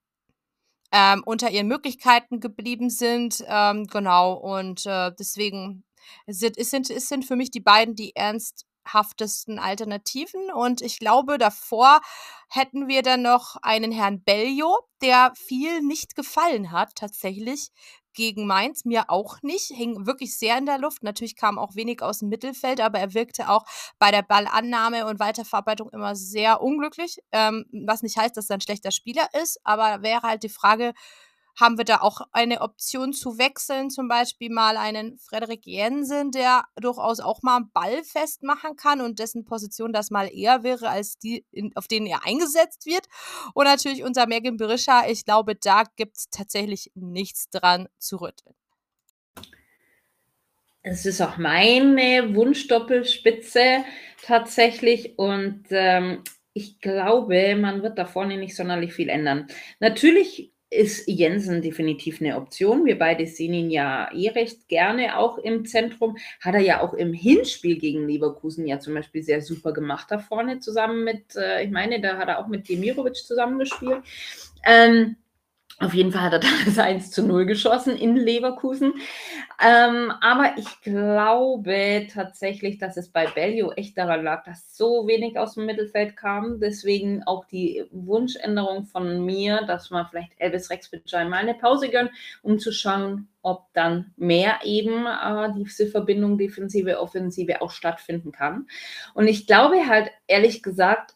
ähm, unter ihren Möglichkeiten geblieben sind. Ähm, genau, und äh, deswegen sind, sind, sind für mich die beiden die ernsthaftesten Alternativen. Und ich glaube, davor hätten wir dann noch einen Herrn Bellio, der viel nicht gefallen hat, tatsächlich gegen Mainz, mir auch nicht, hing wirklich sehr in der Luft. Natürlich kam auch wenig aus dem Mittelfeld, aber er wirkte auch bei der Ballannahme und Weiterverarbeitung immer sehr unglücklich, ähm, was nicht heißt, dass er ein schlechter Spieler ist, aber wäre halt die Frage, haben wir da auch eine Option zu wechseln, zum Beispiel mal einen Frederik Jensen, der durchaus auch mal einen Ball festmachen kann und dessen Position das mal eher wäre, als die, in, auf denen er eingesetzt wird. Und natürlich unser Megan Berisha, ich glaube, da gibt es tatsächlich nichts dran zu rütteln. Es ist auch meine Wunschdoppelspitze tatsächlich und ähm, ich glaube, man wird da vorne nicht sonderlich viel ändern. Natürlich ist Jensen definitiv eine Option. Wir beide sehen ihn ja eh recht gerne auch im Zentrum. Hat er ja auch im Hinspiel gegen Leverkusen ja zum Beispiel sehr super gemacht da vorne zusammen mit, äh, ich meine, da hat er auch mit Demirovic zusammengespielt. Ähm, auf jeden Fall hat er da das 1 zu 0 geschossen in Leverkusen. Ähm, aber ich glaube tatsächlich, dass es bei Bellio echt daran lag, dass so wenig aus dem Mittelfeld kam. Deswegen auch die Wunschänderung von mir, dass man vielleicht Elvis Rex Bejai mal eine Pause gönnt, um zu schauen, ob dann mehr eben äh, diese Verbindung Defensive, Offensive auch stattfinden kann. Und ich glaube halt ehrlich gesagt,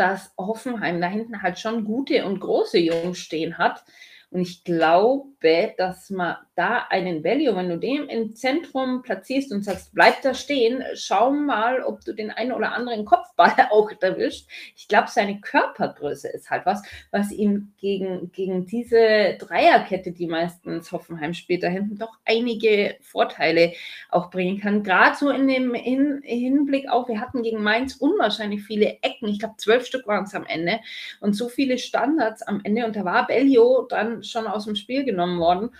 dass Hoffenheim da hinten halt schon gute und große Jungs stehen hat. Und ich glaube, dass man da einen Value, wenn du den im Zentrum platzierst und sagst, bleib da stehen, schau mal, ob du den einen oder anderen Kopfball auch erwischt. Ich glaube, seine Körpergröße ist halt was, was ihm gegen, gegen diese Dreierkette, die meistens Hoffenheim spielt, da hinten doch einige Vorteile auch bringen kann. Gerade so in dem Hin Hinblick auch, wir hatten gegen Mainz unwahrscheinlich viele Ecken. Ich glaube, zwölf Stück waren es am Ende und so viele Standards am Ende. Und da war Bellio dann schon aus dem Spiel genommen worden.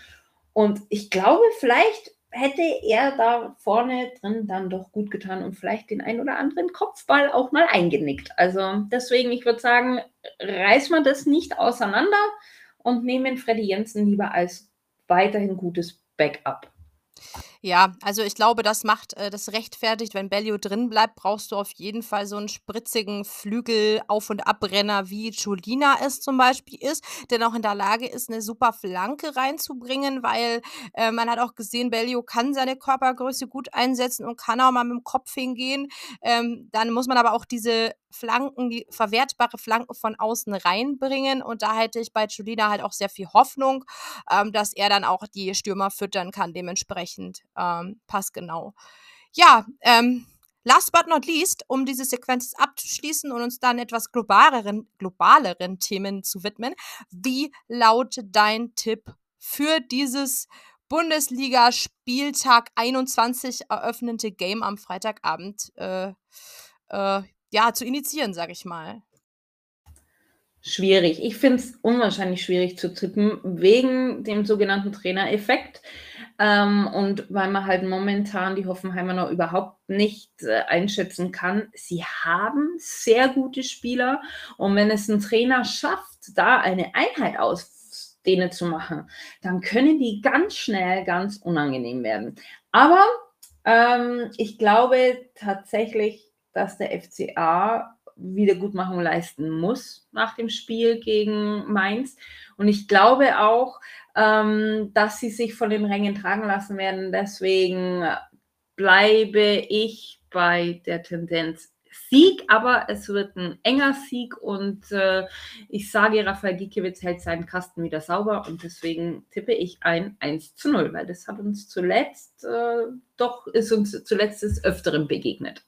Und ich glaube, vielleicht hätte er da vorne drin dann doch gut getan und vielleicht den ein oder anderen Kopfball auch mal eingenickt. Also deswegen, ich würde sagen, reiß mal das nicht auseinander und nehmen Freddy Jensen lieber als weiterhin gutes Backup. Ja, also ich glaube, das macht äh, das rechtfertigt, wenn Bellio drin bleibt, brauchst du auf jeden Fall so einen spritzigen Flügel-Auf- und Abrenner, wie Julina es zum Beispiel ist, der auch in der Lage ist, eine super Flanke reinzubringen, weil äh, man hat auch gesehen, Bellio kann seine Körpergröße gut einsetzen und kann auch mal mit dem Kopf hingehen. Ähm, dann muss man aber auch diese Flanken, die verwertbare Flanken von außen reinbringen. Und da hätte ich bei Julina halt auch sehr viel Hoffnung, ähm, dass er dann auch die Stürmer füttern kann, dementsprechend ähm, passgenau. Ja, ähm, Last but not least, um diese Sequenz abzuschließen und uns dann etwas globaleren, globaleren Themen zu widmen, wie lautet dein Tipp für dieses Bundesliga-Spieltag 21 eröffnete Game am Freitagabend? Äh, äh, ja, zu initiieren, sag ich mal? Schwierig. Ich finde es unwahrscheinlich schwierig zu tippen, wegen dem sogenannten Trainereffekt. Ähm, und weil man halt momentan die Hoffenheimer noch überhaupt nicht äh, einschätzen kann. Sie haben sehr gute Spieler. Und wenn es ein Trainer schafft, da eine Einheit aus denen zu machen, dann können die ganz schnell ganz unangenehm werden. Aber ähm, ich glaube tatsächlich, dass der FCA Wiedergutmachung leisten muss nach dem Spiel gegen Mainz. Und ich glaube auch, ähm, dass sie sich von den Rängen tragen lassen werden. Deswegen bleibe ich bei der Tendenz Sieg, aber es wird ein enger Sieg und äh, ich sage, Rafael Gikiewicz hält seinen Kasten wieder sauber und deswegen tippe ich ein 1 zu 0, weil das hat uns zuletzt äh, doch, ist uns zuletzt des Öfteren begegnet.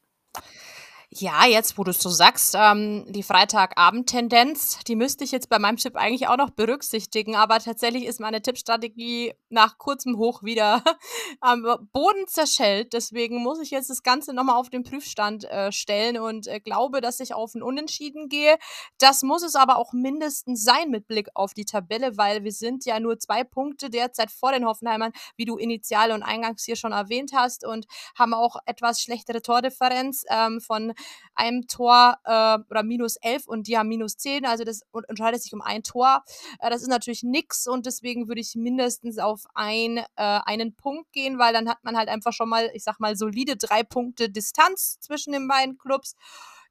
Ja, jetzt, wo du es so sagst, ähm, die Freitagabend-Tendenz, die müsste ich jetzt bei meinem Tipp eigentlich auch noch berücksichtigen. Aber tatsächlich ist meine Tippstrategie nach kurzem Hoch wieder am Boden zerschellt. Deswegen muss ich jetzt das Ganze nochmal auf den Prüfstand äh, stellen und äh, glaube, dass ich auf ein Unentschieden gehe. Das muss es aber auch mindestens sein mit Blick auf die Tabelle, weil wir sind ja nur zwei Punkte derzeit vor den Hoffenheimern, wie du initial und eingangs hier schon erwähnt hast und haben auch etwas schlechtere Tordifferenz ähm, von einem Tor äh, oder minus 11 und die haben minus 10, also das entscheidet sich um ein Tor. Äh, das ist natürlich nix und deswegen würde ich mindestens auf ein, äh, einen Punkt gehen, weil dann hat man halt einfach schon mal, ich sag mal, solide drei Punkte Distanz zwischen den beiden Clubs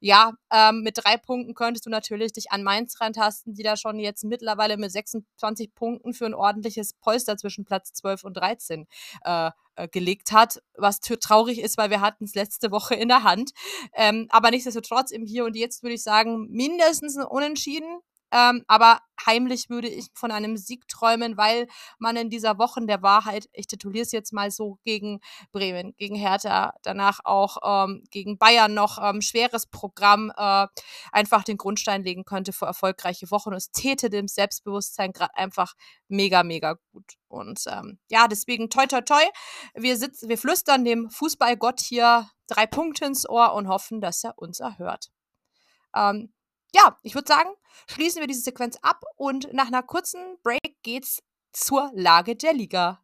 ja, ähm, mit drei Punkten könntest du natürlich dich an Mainz rantasten, die da schon jetzt mittlerweile mit 26 Punkten für ein ordentliches Polster zwischen Platz 12 und 13 äh, äh, gelegt hat, was traurig ist, weil wir hatten es letzte Woche in der Hand. Ähm, aber nichtsdestotrotz im Hier und Jetzt würde ich sagen, mindestens ein Unentschieden. Ähm, aber heimlich würde ich von einem Sieg träumen, weil man in dieser Woche der Wahrheit, ich tituliere es jetzt mal so, gegen Bremen, gegen Hertha, danach auch ähm, gegen Bayern noch ähm, schweres Programm äh, einfach den Grundstein legen könnte für erfolgreiche Wochen. Es täte dem Selbstbewusstsein gerade einfach mega, mega gut. Und ähm, ja, deswegen toi toi toi. Wir sitzen, wir flüstern dem Fußballgott hier drei Punkte ins Ohr und hoffen, dass er uns erhört. Ähm, ja, ich würde sagen, schließen wir diese Sequenz ab und nach einer kurzen Break geht's zur Lage der Liga.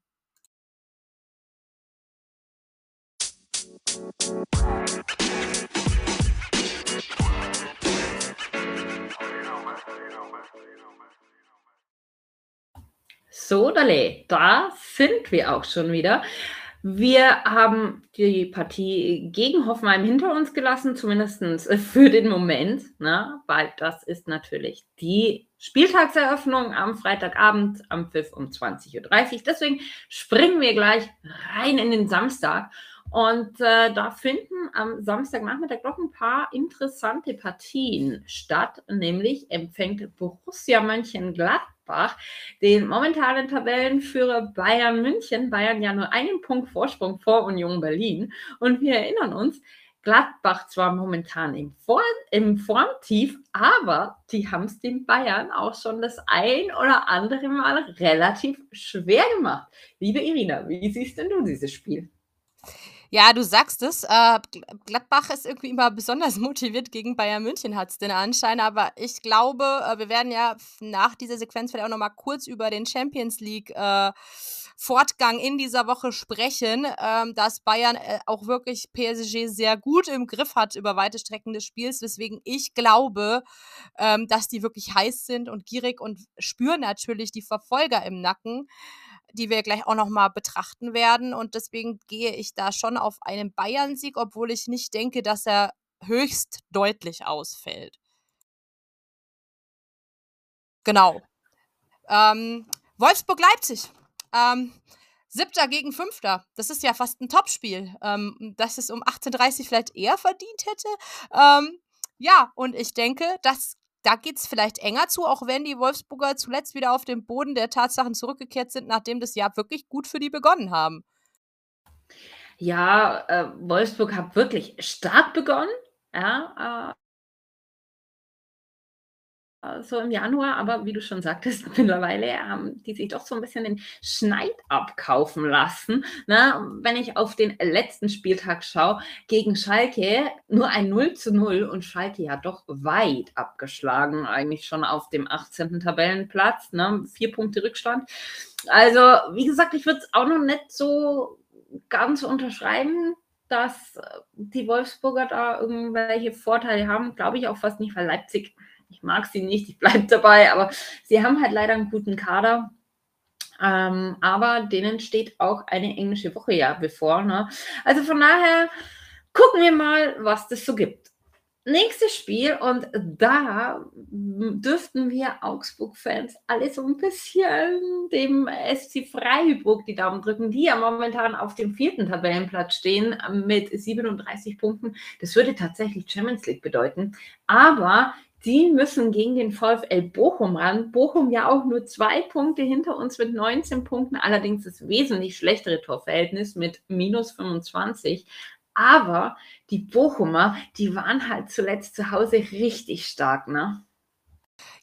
So, Dale, da sind wir auch schon wieder. Wir haben die Partie gegen Hoffenheim hinter uns gelassen, zumindest für den Moment, ne? weil das ist natürlich die Spieltagseröffnung am Freitagabend am Pfiff um 20.30 Uhr. Deswegen springen wir gleich rein in den Samstag. Und äh, da finden am Samstagnachmittag doch ein paar interessante Partien statt. Nämlich empfängt Borussia Mönchengladbach Gladbach den momentanen Tabellenführer Bayern München. Bayern ja nur einen Punkt Vorsprung vor Union Berlin. Und wir erinnern uns, Gladbach zwar momentan im, Form, im Formtief, aber die haben es den Bayern auch schon das ein oder andere Mal relativ schwer gemacht. Liebe Irina, wie siehst denn du dieses Spiel? Ja, du sagst es. Äh, Gladbach ist irgendwie immer besonders motiviert gegen Bayern München, hat es den Anschein. Aber ich glaube, äh, wir werden ja nach dieser Sequenz vielleicht auch noch mal kurz über den Champions League äh, Fortgang in dieser Woche sprechen, ähm, dass Bayern äh, auch wirklich PSG sehr gut im Griff hat über weite Strecken des Spiels, weswegen ich glaube, ähm, dass die wirklich heiß sind und gierig und spüren natürlich die Verfolger im Nacken die wir gleich auch noch mal betrachten werden. Und deswegen gehe ich da schon auf einen Bayern-Sieg, obwohl ich nicht denke, dass er höchst deutlich ausfällt. Genau. Ähm, Wolfsburg-Leipzig. Ähm, Siebter gegen Fünfter. Das ist ja fast ein Topspiel. Ähm, dass es um 18.30 Uhr vielleicht eher verdient hätte. Ähm, ja, und ich denke, das da geht es vielleicht enger zu, auch wenn die Wolfsburger zuletzt wieder auf den Boden der Tatsachen zurückgekehrt sind, nachdem das Jahr wirklich gut für die begonnen haben. Ja, äh, Wolfsburg hat wirklich stark begonnen. Ja, äh, so im Januar, aber wie du schon sagtest, mittlerweile haben die sich doch so ein bisschen den Schneid abkaufen lassen. Ne? Wenn ich auf den letzten Spieltag schaue, gegen Schalke nur ein 0 zu 0 und Schalke ja doch weit abgeschlagen, eigentlich schon auf dem 18. Tabellenplatz, ne? vier Punkte Rückstand. Also, wie gesagt, ich würde es auch noch nicht so ganz unterschreiben, dass die Wolfsburger da irgendwelche Vorteile haben. Glaube ich auch fast nicht, weil Leipzig ich mag sie nicht, ich bleibe dabei, aber sie haben halt leider einen guten Kader. Ähm, aber denen steht auch eine englische Woche ja bevor. Ne? Also von daher gucken wir mal, was das so gibt. Nächstes Spiel und da dürften wir Augsburg-Fans alle so ein bisschen dem SC Freiburg die Daumen drücken, die ja momentan auf dem vierten Tabellenplatz stehen mit 37 Punkten. Das würde tatsächlich Champions League bedeuten. Aber die müssen gegen den VfL Bochum ran. Bochum ja auch nur zwei Punkte hinter uns mit 19 Punkten, allerdings das wesentlich schlechtere Torverhältnis mit minus 25. Aber die Bochumer, die waren halt zuletzt zu Hause richtig stark, ne?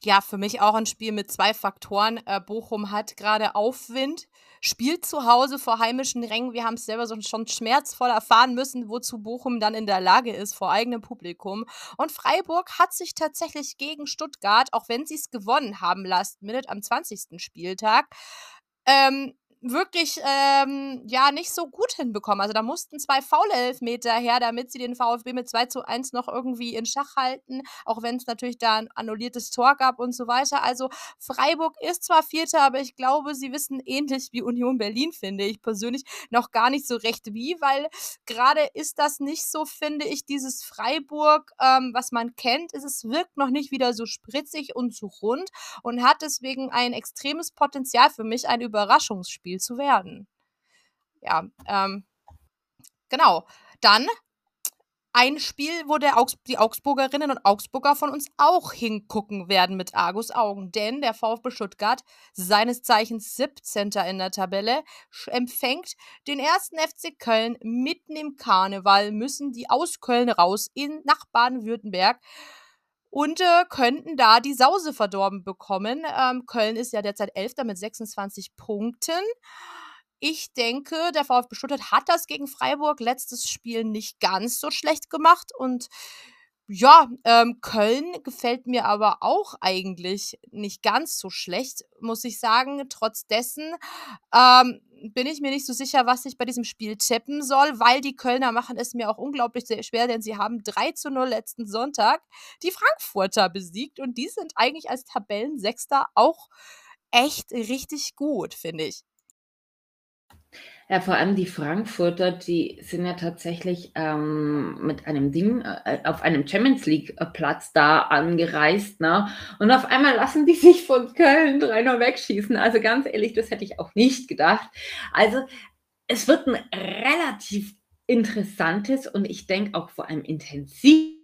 Ja, für mich auch ein Spiel mit zwei Faktoren. Äh, Bochum hat gerade Aufwind spielt zu Hause vor heimischen Rängen. Wir haben es selber schon schmerzvoll erfahren müssen, wozu Bochum dann in der Lage ist vor eigenem Publikum. Und Freiburg hat sich tatsächlich gegen Stuttgart, auch wenn sie es gewonnen haben, last minute am 20. Spieltag, ähm, wirklich ähm, ja nicht so gut hinbekommen. Also da mussten zwei faule Elfmeter her, damit sie den VfB mit 2 zu 1 noch irgendwie in Schach halten, auch wenn es natürlich da ein annulliertes Tor gab und so weiter. Also Freiburg ist zwar Vierter, aber ich glaube, sie wissen ähnlich wie Union Berlin, finde ich persönlich, noch gar nicht so recht wie, weil gerade ist das nicht so, finde ich, dieses Freiburg, ähm, was man kennt, ist es wirkt noch nicht wieder so spritzig und so rund und hat deswegen ein extremes Potenzial für mich, ein Überraschungsspiel Spiel zu werden. Ja, ähm, genau. Dann ein Spiel, wo Augs die Augsburgerinnen und Augsburger von uns auch hingucken werden mit Argus Augen. Denn der VfB Stuttgart, seines Zeichens 17. in der Tabelle, empfängt den ersten FC Köln mitten im Karneval, müssen die aus Köln raus in, nach Baden-Württemberg und äh, könnten da die Sause verdorben bekommen. Ähm, Köln ist ja derzeit Elfter mit 26 Punkten. Ich denke, der VfB Stuttgart hat das gegen Freiburg letztes Spiel nicht ganz so schlecht gemacht und ja, ähm, Köln gefällt mir aber auch eigentlich nicht ganz so schlecht, muss ich sagen. Trotz dessen ähm, bin ich mir nicht so sicher, was ich bei diesem Spiel tippen soll, weil die Kölner machen es mir auch unglaublich sehr schwer, denn sie haben 3 zu 0 letzten Sonntag die Frankfurter besiegt und die sind eigentlich als Tabellensechster auch echt richtig gut, finde ich. Ja, vor allem die Frankfurter, die sind ja tatsächlich ähm, mit einem Ding äh, auf einem Champions League-Platz da angereist, ne? Und auf einmal lassen die sich von Köln 3-0 wegschießen. Also ganz ehrlich, das hätte ich auch nicht gedacht. Also es wird ein relativ interessantes und ich denke auch vor allem intensiv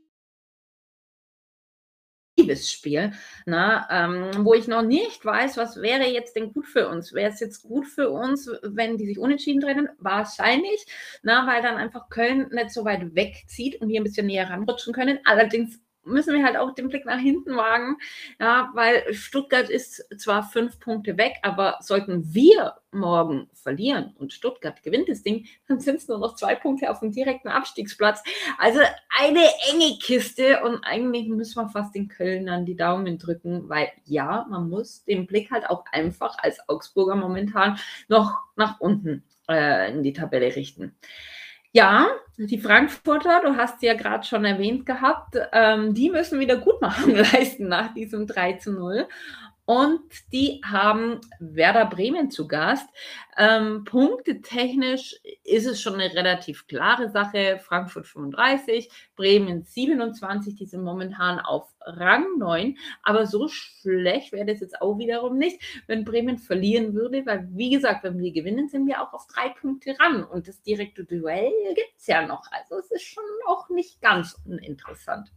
Liebesspiel, ne, ähm, wo ich noch nicht weiß, was wäre jetzt denn gut für uns. Wäre es jetzt gut für uns, wenn die sich unentschieden trennen? Wahrscheinlich, ne, weil dann einfach Köln nicht so weit wegzieht und wir ein bisschen näher ranrutschen können. Allerdings müssen wir halt auch den Blick nach hinten wagen, ja, weil Stuttgart ist zwar fünf Punkte weg, aber sollten wir morgen verlieren und Stuttgart gewinnt das Ding, dann sind es nur noch zwei Punkte auf dem direkten Abstiegsplatz. Also eine enge Kiste und eigentlich müssen wir fast den Kölnern die Daumen drücken, weil ja, man muss den Blick halt auch einfach als Augsburger momentan noch nach unten äh, in die Tabelle richten. Ja, die Frankfurter, du hast sie ja gerade schon erwähnt gehabt, ähm, die müssen wieder Gutmachung leisten nach diesem 3 zu 0 und die haben Werder Bremen zu Gast. Ähm, punktetechnisch ist es schon eine relativ klare Sache. Frankfurt 35, Bremen 27, die sind momentan auf Rang 9. Aber so schlecht wäre das jetzt auch wiederum nicht, wenn Bremen verlieren würde, weil, wie gesagt, wenn wir gewinnen, sind wir auch auf drei Punkte ran. Und das direkte Duell gibt es ja noch. Also es ist schon auch nicht ganz uninteressant.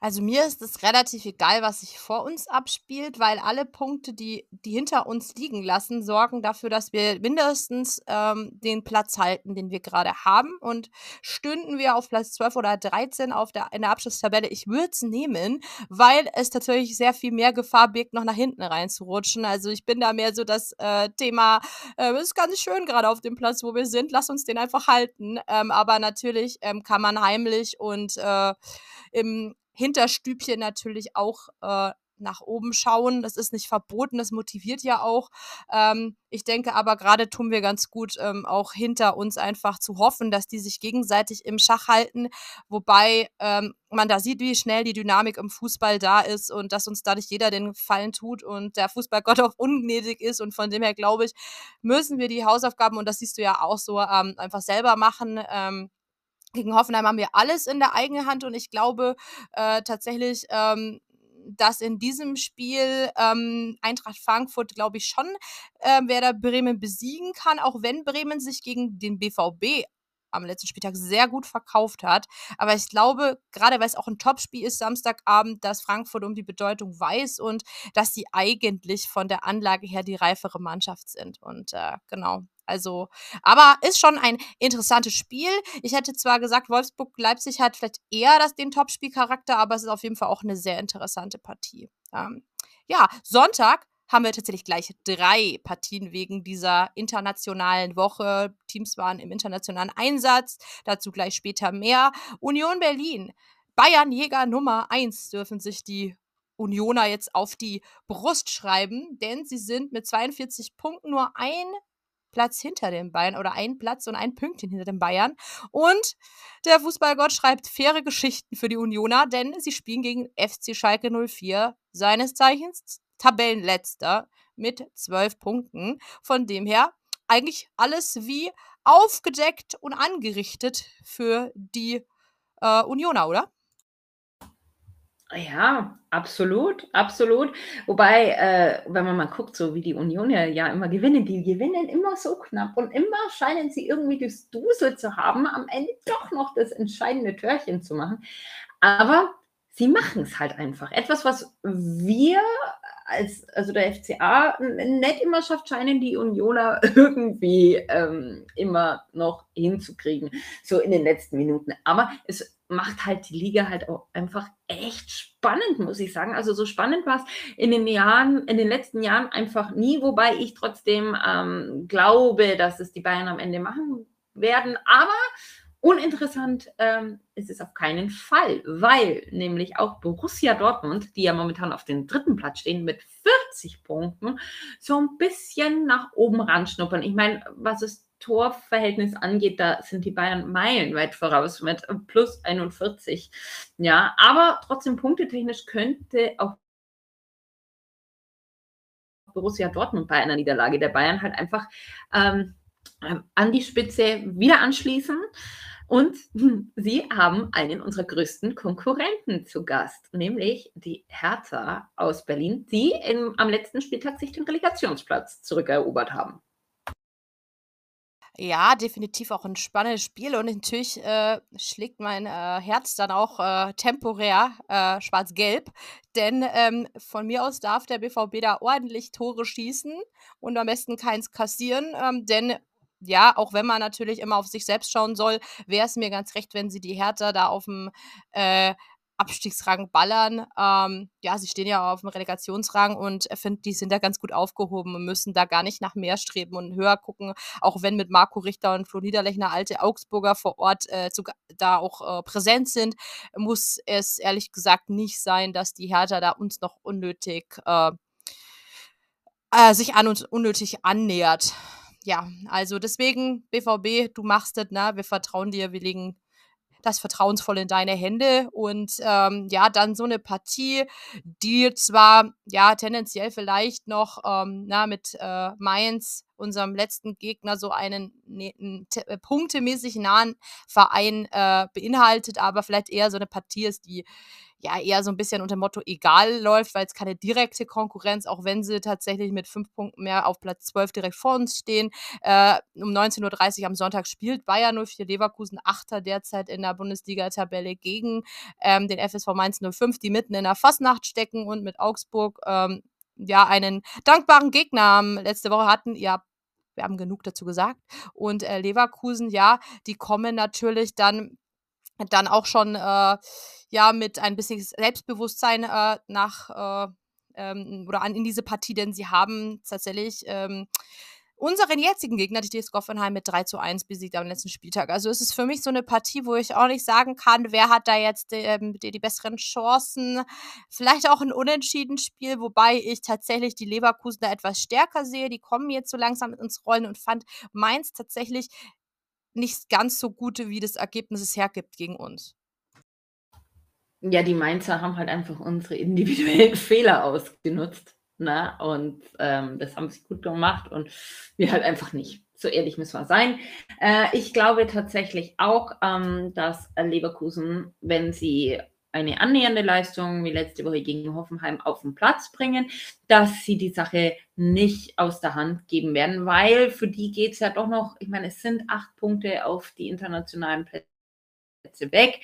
Also mir ist es relativ egal, was sich vor uns abspielt, weil alle Punkte, die, die hinter uns liegen lassen, sorgen dafür, dass wir mindestens ähm, den Platz halten, den wir gerade haben. Und stünden wir auf Platz 12 oder 13 auf der, in der Abschlusstabelle, ich würde es nehmen, weil es tatsächlich sehr viel mehr Gefahr birgt, noch nach hinten reinzurutschen. Also ich bin da mehr so das äh, Thema, äh, ist ganz schön gerade auf dem Platz, wo wir sind, lass uns den einfach halten. Ähm, aber natürlich ähm, kann man heimlich und äh, im Hinterstübchen natürlich auch äh, nach oben schauen. Das ist nicht verboten, das motiviert ja auch. Ähm, ich denke aber gerade tun wir ganz gut, ähm, auch hinter uns einfach zu hoffen, dass die sich gegenseitig im Schach halten. Wobei ähm, man da sieht, wie schnell die Dynamik im Fußball da ist und dass uns dadurch jeder den Fallen tut und der Fußballgott auch ungnädig ist. Und von dem her glaube ich, müssen wir die Hausaufgaben, und das siehst du ja auch so, ähm, einfach selber machen. Gegen Hoffenheim haben wir alles in der eigenen Hand und ich glaube äh, tatsächlich, ähm, dass in diesem Spiel ähm, Eintracht Frankfurt, glaube ich, schon äh, Werder Bremen besiegen kann, auch wenn Bremen sich gegen den BVB am letzten Spieltag sehr gut verkauft hat. Aber ich glaube, gerade weil es auch ein Topspiel ist, Samstagabend, dass Frankfurt um die Bedeutung weiß und dass sie eigentlich von der Anlage her die reifere Mannschaft sind. Und äh, genau, also, aber ist schon ein interessantes Spiel. Ich hätte zwar gesagt, Wolfsburg-Leipzig hat vielleicht eher das, den Topspielcharakter, aber es ist auf jeden Fall auch eine sehr interessante Partie. Ähm, ja, Sonntag haben wir tatsächlich gleich drei Partien wegen dieser internationalen Woche. Teams waren im internationalen Einsatz, dazu gleich später mehr. Union Berlin, Bayern Jäger Nummer 1 dürfen sich die Unioner jetzt auf die Brust schreiben, denn sie sind mit 42 Punkten nur ein Platz hinter den Bayern oder ein Platz und ein Pünktchen hinter den Bayern. Und der Fußballgott schreibt faire Geschichten für die Unioner, denn sie spielen gegen FC Schalke 04, seines Zeichens Tabellenletzter mit zwölf Punkten. Von dem her eigentlich alles wie aufgedeckt und angerichtet für die äh, Unioner, oder? Ja, absolut, absolut. Wobei, äh, wenn man mal guckt, so wie die Union ja, ja immer gewinnen, die gewinnen immer so knapp und immer scheinen sie irgendwie das Dusel zu haben, am Ende doch noch das entscheidende Törchen zu machen. Aber sie machen es halt einfach. Etwas, was wir als, also der FCA nicht immer schafft, scheinen die Unioner irgendwie ähm, immer noch hinzukriegen, so in den letzten Minuten. Aber es macht halt die Liga halt auch einfach echt spannend, muss ich sagen. Also so spannend war es in den Jahren, in den letzten Jahren einfach nie, wobei ich trotzdem ähm, glaube, dass es die Bayern am Ende machen werden. Aber uninteressant ähm, ist es auf keinen Fall, weil nämlich auch Borussia Dortmund, die ja momentan auf dem dritten Platz stehen mit 40 Punkten, so ein bisschen nach oben ranschnuppern. Ich meine, was ist Torverhältnis angeht, da sind die Bayern meilenweit voraus mit plus 41. Ja, aber trotzdem punktetechnisch könnte auch Borussia Dortmund bei einer Niederlage der Bayern halt einfach ähm, an die Spitze wieder anschließen. Und sie haben einen unserer größten Konkurrenten zu Gast, nämlich die Hertha aus Berlin, die im, am letzten Spieltag sich den Relegationsplatz zurückerobert haben. Ja, definitiv auch 'n spannendes Spiel und natürlich, äh, schlägt mein, äh, Herz dann auch, äh, temporär, äh, schwarz-gelb, denn, ähm, von mir aus darf der BVB da ordentlich Tore schießen und am besten keins kassieren, ähm, denn ja, auch wenn man natürlich immer auf sich selbst schauen soll, wäre es mir ganz recht, wenn sie die Hertha da aufm, äh, Abstiegsrang ballern. Ähm, ja, sie stehen ja aufm Relegationsrang und ich finde, die sind da ganz gut aufgehoben und müssen da gar nicht nach mehr streben und höher gucken, auch wenn mit Marco Richter und Flo Niederlechner alte Augsburger vor Ort, äh, zuga da auch, äh, präsent sind, muss es ehrlich gesagt nicht sein, dass die Hertha da uns noch unnötig, äh äh, sich an uns unnötig annähert. Ja, also deswegen BVB, du machst das, ne? Wir vertrauen dir, wir legen das vertrauensvoll in deine Hände. Und, ähm, ja, dann so 'ne Partie, die zwar, ja, tendenziell vielleicht noch, ähm, na, mit, äh, Mainz, unserem letzten Gegner, so einen ne äh, punktemäßig nahen Verein, äh, beinhaltet, aber vielleicht eher so 'ne Partie ist, die ja eher so 'n bisschen unter dem Motto egal läuft, weil's keine direkte Konkurrenz auch wenn sie tatsächlich mit 5 Punkten mehr auf Platz 12 direkt vor uns stehen. Äh, um 19:30 am Sonntag spielt Bayer 04 Leverkusen, Achter derzeit in der Bundesligatabelle gegen, ähm, den FSV Mainz 05, die mitten in der Fasnacht stecken und mit Augsburg, ähm, ja, einen dankbaren Gegner haben letzte Woche hatten. Ja, wir haben genug dazu gesagt. Und, äh, Leverkusen, ja, die kommen natürlich dann dann auch schon, äh, ja, mit ein bisschen Selbstbewusstsein, äh, nach, äh, ähm oder an in diese Partie, denn sie haben tatsächlich, ähm, unseren jetzigen Gegner, die TSG Hoffenheim, mit 3:1 besiegt am letzten Spieltag. Also, es ist für mich so 'ne Partie, wo ich auch nicht sagen kann, wer hat da jetzt, ähm, die die besseren Chancen. Vielleicht auch 'n Unentschieden-Spiel, wobei ich tatsächlich die Leverkusener etwas stärker sehe. Die kommen jetzt so langsam ins Rollen und fand Mainz tatsächlich nicht ganz so gut, wie das Ergebnis es hergibt gegen uns. Ja, die Mainzer haben halt einfach unsere individuellen Fehler ausgenutzt, ne? Und, ähm, das haben sie gut gemacht und wir halt einfach nicht. So ehrlich müssen wir sein. Äh, ich glaube tatsächlich auch, ähm, dass Leverkusen, wenn sie eine annähernde Leistung wie letzte Woche gegen Hoffenheim auf 'n Platz bringen, dass sie die Sache nicht aus der Hand geben werden, weil für die geht's ja doch noch ich meine, es sind 8 Punkte auf die internationalen Plätze weg.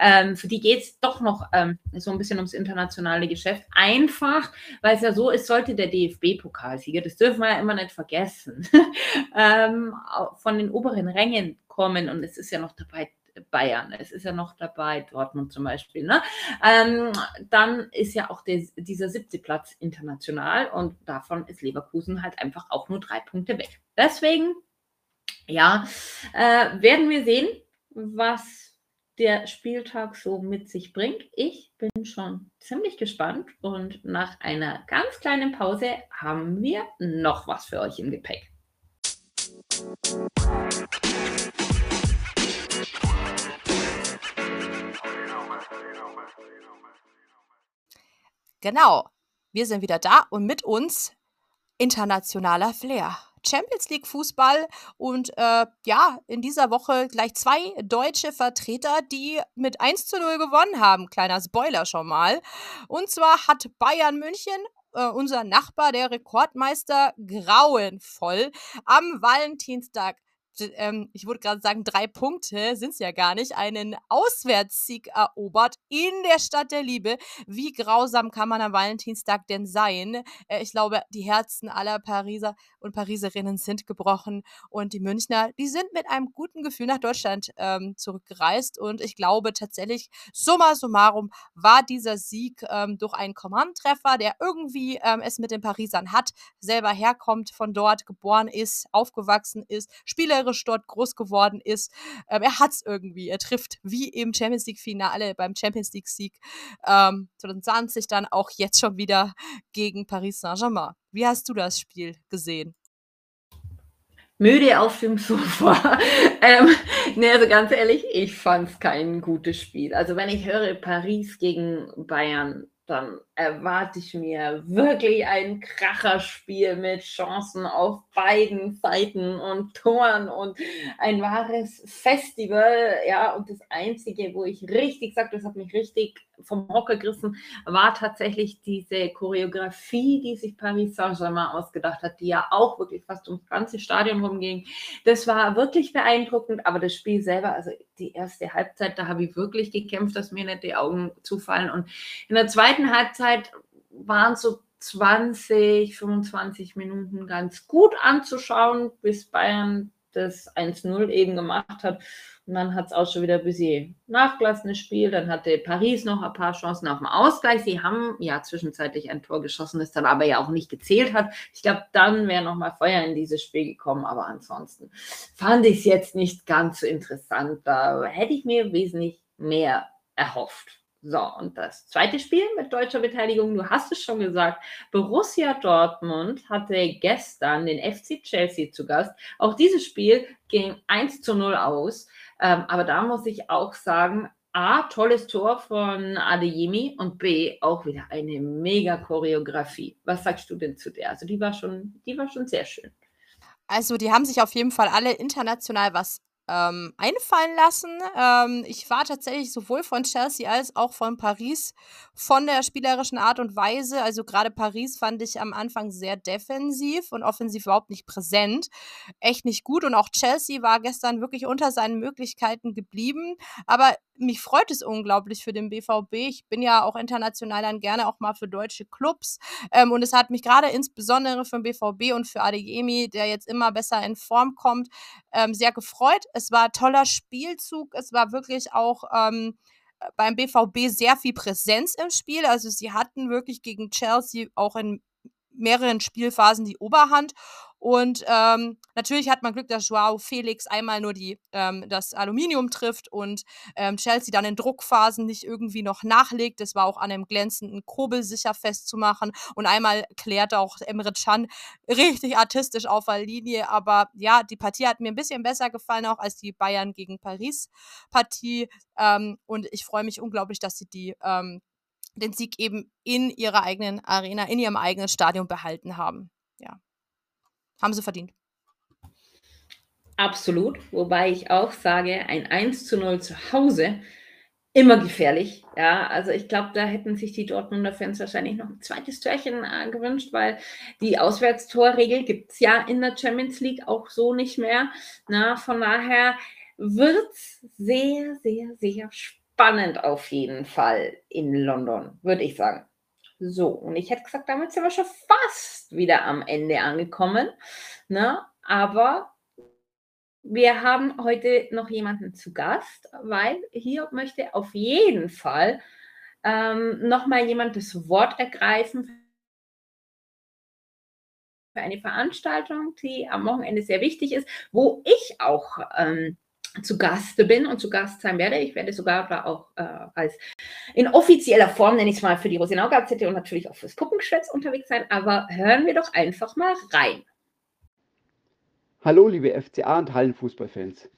Ähm, für die geht's doch noch, ähm, so 'n bisschen ums internationale Geschäft. Einfach, weil's ja so ist, sollte der DFB-Pokalsieger, das dürfen wir ja immer nicht vergessen, ähm, von den oberen Rängen kommen und es ist ja noch dabei Bayern, es ist ja noch dabei Dortmund zum Beispiel, ne? Ähm, dann ist ja auch der dieser 7. Platz international und davon ist Leverkusen halt einfach auch nur 3 Punkte weg. Deswegen, ja, äh, werden wir sehen, was der Spieltag so mit sich bringt. Ich bin schon ziemlich gespannt und nach einer ganz kleinen Pause haben wir noch was für euch im Gepäck. Genau, wir sind wieder da und mit uns internationaler Flair. Champions-League-Fußball und, äh, ja, in dieser Woche gleich 2 deutsche Vertreter, die mit 1:0 gewonnen haben. Kleiner Spoiler schon mal. Und zwar hat Bayern München, äh, unser Nachbar, der Rekordmeister, grauenvoll am Valentinstag ähm, ich wollte grade sagen, 3 Punkte sind's ja gar nicht, einen Auswärtssieg erobert in der Stadt der Liebe. Wie grausam kann man am Valentinstag denn sein? Äh, ich glaube, die Herzen aller Pariser und Pariserinnen sind gebrochen und die Münchner, die sind mit einem guten Gefühl nach Deutschland, ähm, zurückgereist und ich glaube tatsächlich, summa summarum war dieser Sieg, ähm, durch einen Command-Treffer, der irgendwie, ähm, es mit den Parisern hat, selber herkommt, von dort geboren ist, aufgewachsen ist, spielerisch dort groß geworden ist. Ähm, er hat's irgendwie. Er trifft wie im Champions-League-Finale beim Champions-League-Sieg, ähm, 2020 dann auch jetzt schon wieder gegen Paris Saint-Germain. Wie hast du das Spiel gesehen? Müde auf dem Sofa. Ähm, ne, also ganz ehrlich, ich fand's kein gutes Spiel. Also, wenn ich höre Paris gegen Bayern, dann erwarte ich mir wirklich ein Kracherspiel mit Chancen auf beiden Seiten und Toren und ein wahres Festival, ja. Und das Einzige, wo ich richtig sage, das hat mich richtig vom Hocker gerissen, war tatsächlich diese Choreografie, die sich Paris Saint-Germain ausgedacht hat, die ja auch wirklich fast ums ganze Stadion rumging. Das war wirklich beeindruckend, aber das Spiel selber, also die erste Halbzeit, da habe ich wirklich gekämpft, dass mir nicht die Augen zufallen. Und in der zweiten Halbzeit waren so 20, 25 Minuten ganz gut anzuschauen, bis Bayern das 1-0 eben gemacht hat. Und dann hat es auch schon wieder ein bisschen nachgelassen, das Spiel. Dann hatte Paris noch ein paar Chancen auf den Ausgleich. Sie haben ja zwischenzeitlich ein Tor geschossen, das dann aber ja auch nicht gezählt hat. Ich glaube, dann wäre noch mal Feuer in dieses Spiel gekommen. Aber ansonsten fand ich es jetzt nicht ganz so interessant. Da hätte ich mir wesentlich mehr erhofft. So, und das zweite Spiel mit deutscher Beteiligung, du hast es schon gesagt, Borussia Dortmund hatte gestern den FC Chelsea zu Gast. Auch dieses Spiel ging 1 zu 0 aus. Ähm, aber da muss ich auch sagen, A, tolles Tor von Adeyemi und B, auch wieder eine mega Choreografie. Was sagst du denn zu der? Also die war schon, die war schon sehr schön. Also die haben sich auf jeden Fall alle international was ähm, einfallen lassen. Ähm, ich war tatsächlich sowohl von Chelsea als auch von Paris von der spielerischen Art und Weise. Also gerade Paris fand ich am Anfang sehr defensiv und offensiv überhaupt nicht präsent. Echt nicht gut. Und auch Chelsea war gestern wirklich unter seinen Möglichkeiten geblieben. Aber mich freut es unglaublich für den BVB. Ich bin ja auch international dann gerne auch mal für deutsche Clubs. Ähm, und es hat mich gerade insbesondere für den BVB und für Adeyemi, der jetzt immer besser in Form kommt, ähm, sehr gefreut. Es war toller Spielzug. Es war wirklich auch ähm, beim BVB sehr viel Präsenz im Spiel. Also sie hatten wirklich gegen Chelsea auch in mehreren Spielphasen die Oberhand. Und ähm, natürlich hat man Glück, dass Joao Felix einmal nur die, ähm, das Aluminium trifft und ähm, Chelsea dann in Druckphasen nicht irgendwie noch nachlegt. Das war auch an einem glänzenden Kobel sicher festzumachen. Und einmal klärt auch Emre Can richtig artistisch auf der Linie. Aber ja, die Partie hat mir ein bisschen besser gefallen, auch als die Bayern gegen Paris-Partie. Ähm, und ich freue mich unglaublich, dass sie die ähm, den Sieg eben in ihrer eigenen Arena, in ihrem eigenen Stadion behalten haben. Ja. Haben sie verdient. Absolut. Wobei ich auch sage, ein 1 zu 0 zu Hause immer gefährlich. Ja, also ich glaube, da hätten sich die Dortmunder Fans wahrscheinlich noch ein zweites Türchen äh, gewünscht, weil die Auswärtstorregel gibt es ja in der Champions League auch so nicht mehr. Na, von daher wird es sehr, sehr, sehr spannend auf jeden Fall in London, würde ich sagen. So, und ich hätte gesagt, damit sind wir schon fast wieder am Ende angekommen. Ne? Aber wir haben heute noch jemanden zu Gast, weil hier möchte auf jeden Fall ähm, nochmal jemand das Wort ergreifen für eine Veranstaltung, die am Wochenende sehr wichtig ist, wo ich auch ähm, zu Gast bin und zu Gast sein werde. Ich werde sogar da auch äh, als in offizieller Form, nenne ich es mal, für die Rosenau-Gazette und natürlich auch fürs Puppengeschwätz unterwegs sein. Aber hören wir doch einfach mal rein. Hallo, liebe FCA und Hallenfußballfans.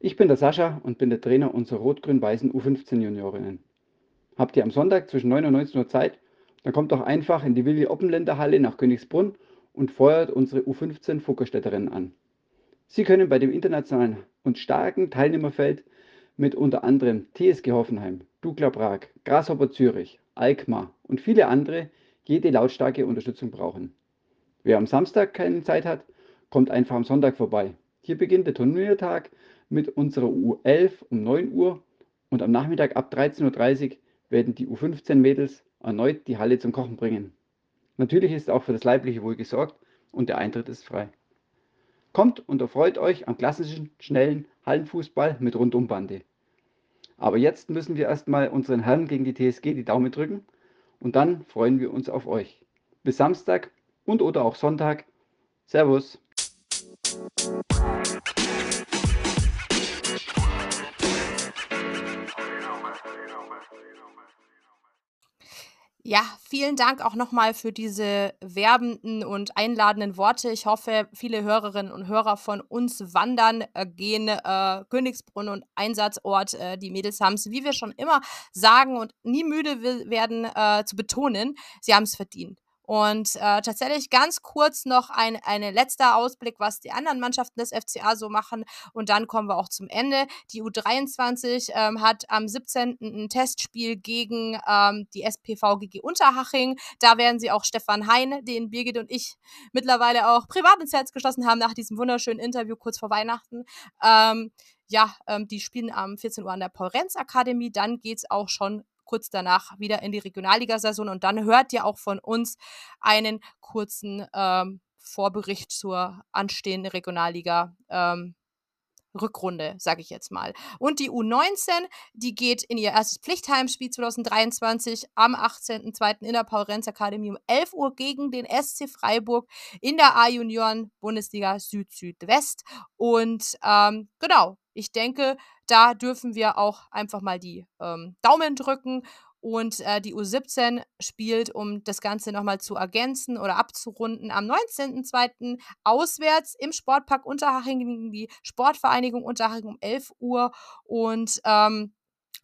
Ich bin der Sascha und bin der Trainer unserer rot-grün-weißen U15-Juniorinnen. Habt ihr am Sonntag zwischen 9 und 19 Uhr Zeit? Dann kommt doch einfach in die Willi Oppenländer Halle nach Königsbrunn und feuert unsere U15 Fuckerstädterinnen an. Sie können bei dem internationalen und starken Teilnehmerfeld mit unter anderem TSG Hoffenheim, Dukla Prag, Grasshopper Zürich, Alkmaar und viele andere jede lautstarke Unterstützung brauchen. Wer am Samstag keine Zeit hat, kommt einfach am Sonntag vorbei. Hier beginnt der Turniertag mit unserer U11 um 9 Uhr und am Nachmittag ab 13.30 Uhr werden die U15-Mädels erneut die Halle zum Kochen bringen. Natürlich ist auch für das leibliche Wohl gesorgt und der Eintritt ist frei. Kommt und erfreut euch am klassischen, schnellen Hallenfußball mit Rundumbande. Aber jetzt müssen wir erstmal unseren Herren gegen die TSG die Daumen drücken und dann freuen wir uns auf euch. Bis Samstag und oder auch Sonntag. Servus. Ja, vielen Dank auch nochmal für diese werbenden und einladenden Worte. Ich hoffe, viele Hörerinnen und Hörer von uns wandern, äh, gehen äh, Königsbrunn und Einsatzort. Äh, die Mädels haben es, wie wir schon immer sagen und nie müde werden äh, zu betonen, sie haben es verdient. Und äh, tatsächlich ganz kurz noch ein, ein letzter Ausblick, was die anderen Mannschaften des FCA so machen. Und dann kommen wir auch zum Ende. Die U23 ähm, hat am 17. ein Testspiel gegen ähm, die SPV GG Unterhaching. Da werden sie auch Stefan Hein, den Birgit und ich mittlerweile auch privat ins Herz geschlossen haben nach diesem wunderschönen Interview kurz vor Weihnachten. Ähm, ja, ähm, die spielen am 14 Uhr an der Paul-Renz-Akademie. Dann geht es auch schon kurz danach wieder in die Regionalligasaison und dann hört ihr auch von uns einen kurzen ähm, Vorbericht zur anstehenden Regionalliga. Ähm, Rückrunde, sage ich jetzt mal. Und die U19, die geht in ihr erstes Pflichtheimspiel 2023 am 18.02. in der Paul-Renz-Akademie um 11 Uhr gegen den SC Freiburg in der A-Junioren-Bundesliga Süd-Südwest. Und ähm, genau, ich denke, da dürfen wir auch einfach mal die ähm, Daumen drücken und äh, die U17 spielt, um das Ganze nochmal zu ergänzen oder abzurunden, am 19.02. auswärts im Sportpark Unterhaching gegen die Sportvereinigung Unterhaching um 11 Uhr. Und ähm,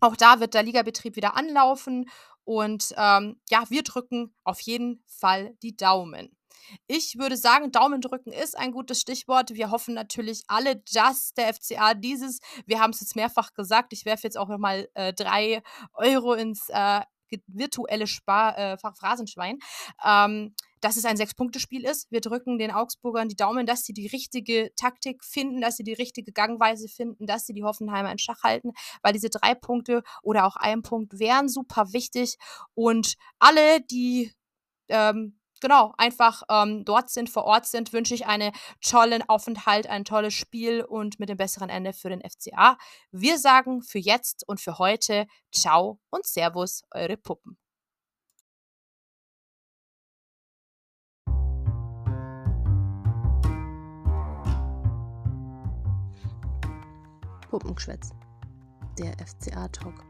auch da wird der Ligabetrieb wieder anlaufen. Und ähm, ja, wir drücken auf jeden Fall die Daumen. Ich würde sagen, Daumen drücken ist ein gutes Stichwort. Wir hoffen natürlich alle, dass der FCA dieses, wir haben es jetzt mehrfach gesagt, ich werfe jetzt auch nochmal äh, drei Euro ins äh, virtuelle Spar äh, Phrasenschwein. Ähm, dass es ein Sechs-Punkte-Spiel ist. Wir drücken den Augsburgern die Daumen, dass sie die richtige Taktik finden, dass sie die richtige Gangweise finden, dass sie die Hoffenheimer in Schach halten, weil diese drei Punkte oder auch ein Punkt wären super wichtig. Und alle, die ähm, genau, einfach ähm, dort sind, vor Ort sind, wünsche ich einen tollen Aufenthalt, ein tolles Spiel und mit dem besseren Ende für den FCA. Wir sagen für jetzt und für heute Ciao und Servus, eure Puppen. Puppengeschwätz. Der FCA-Talk.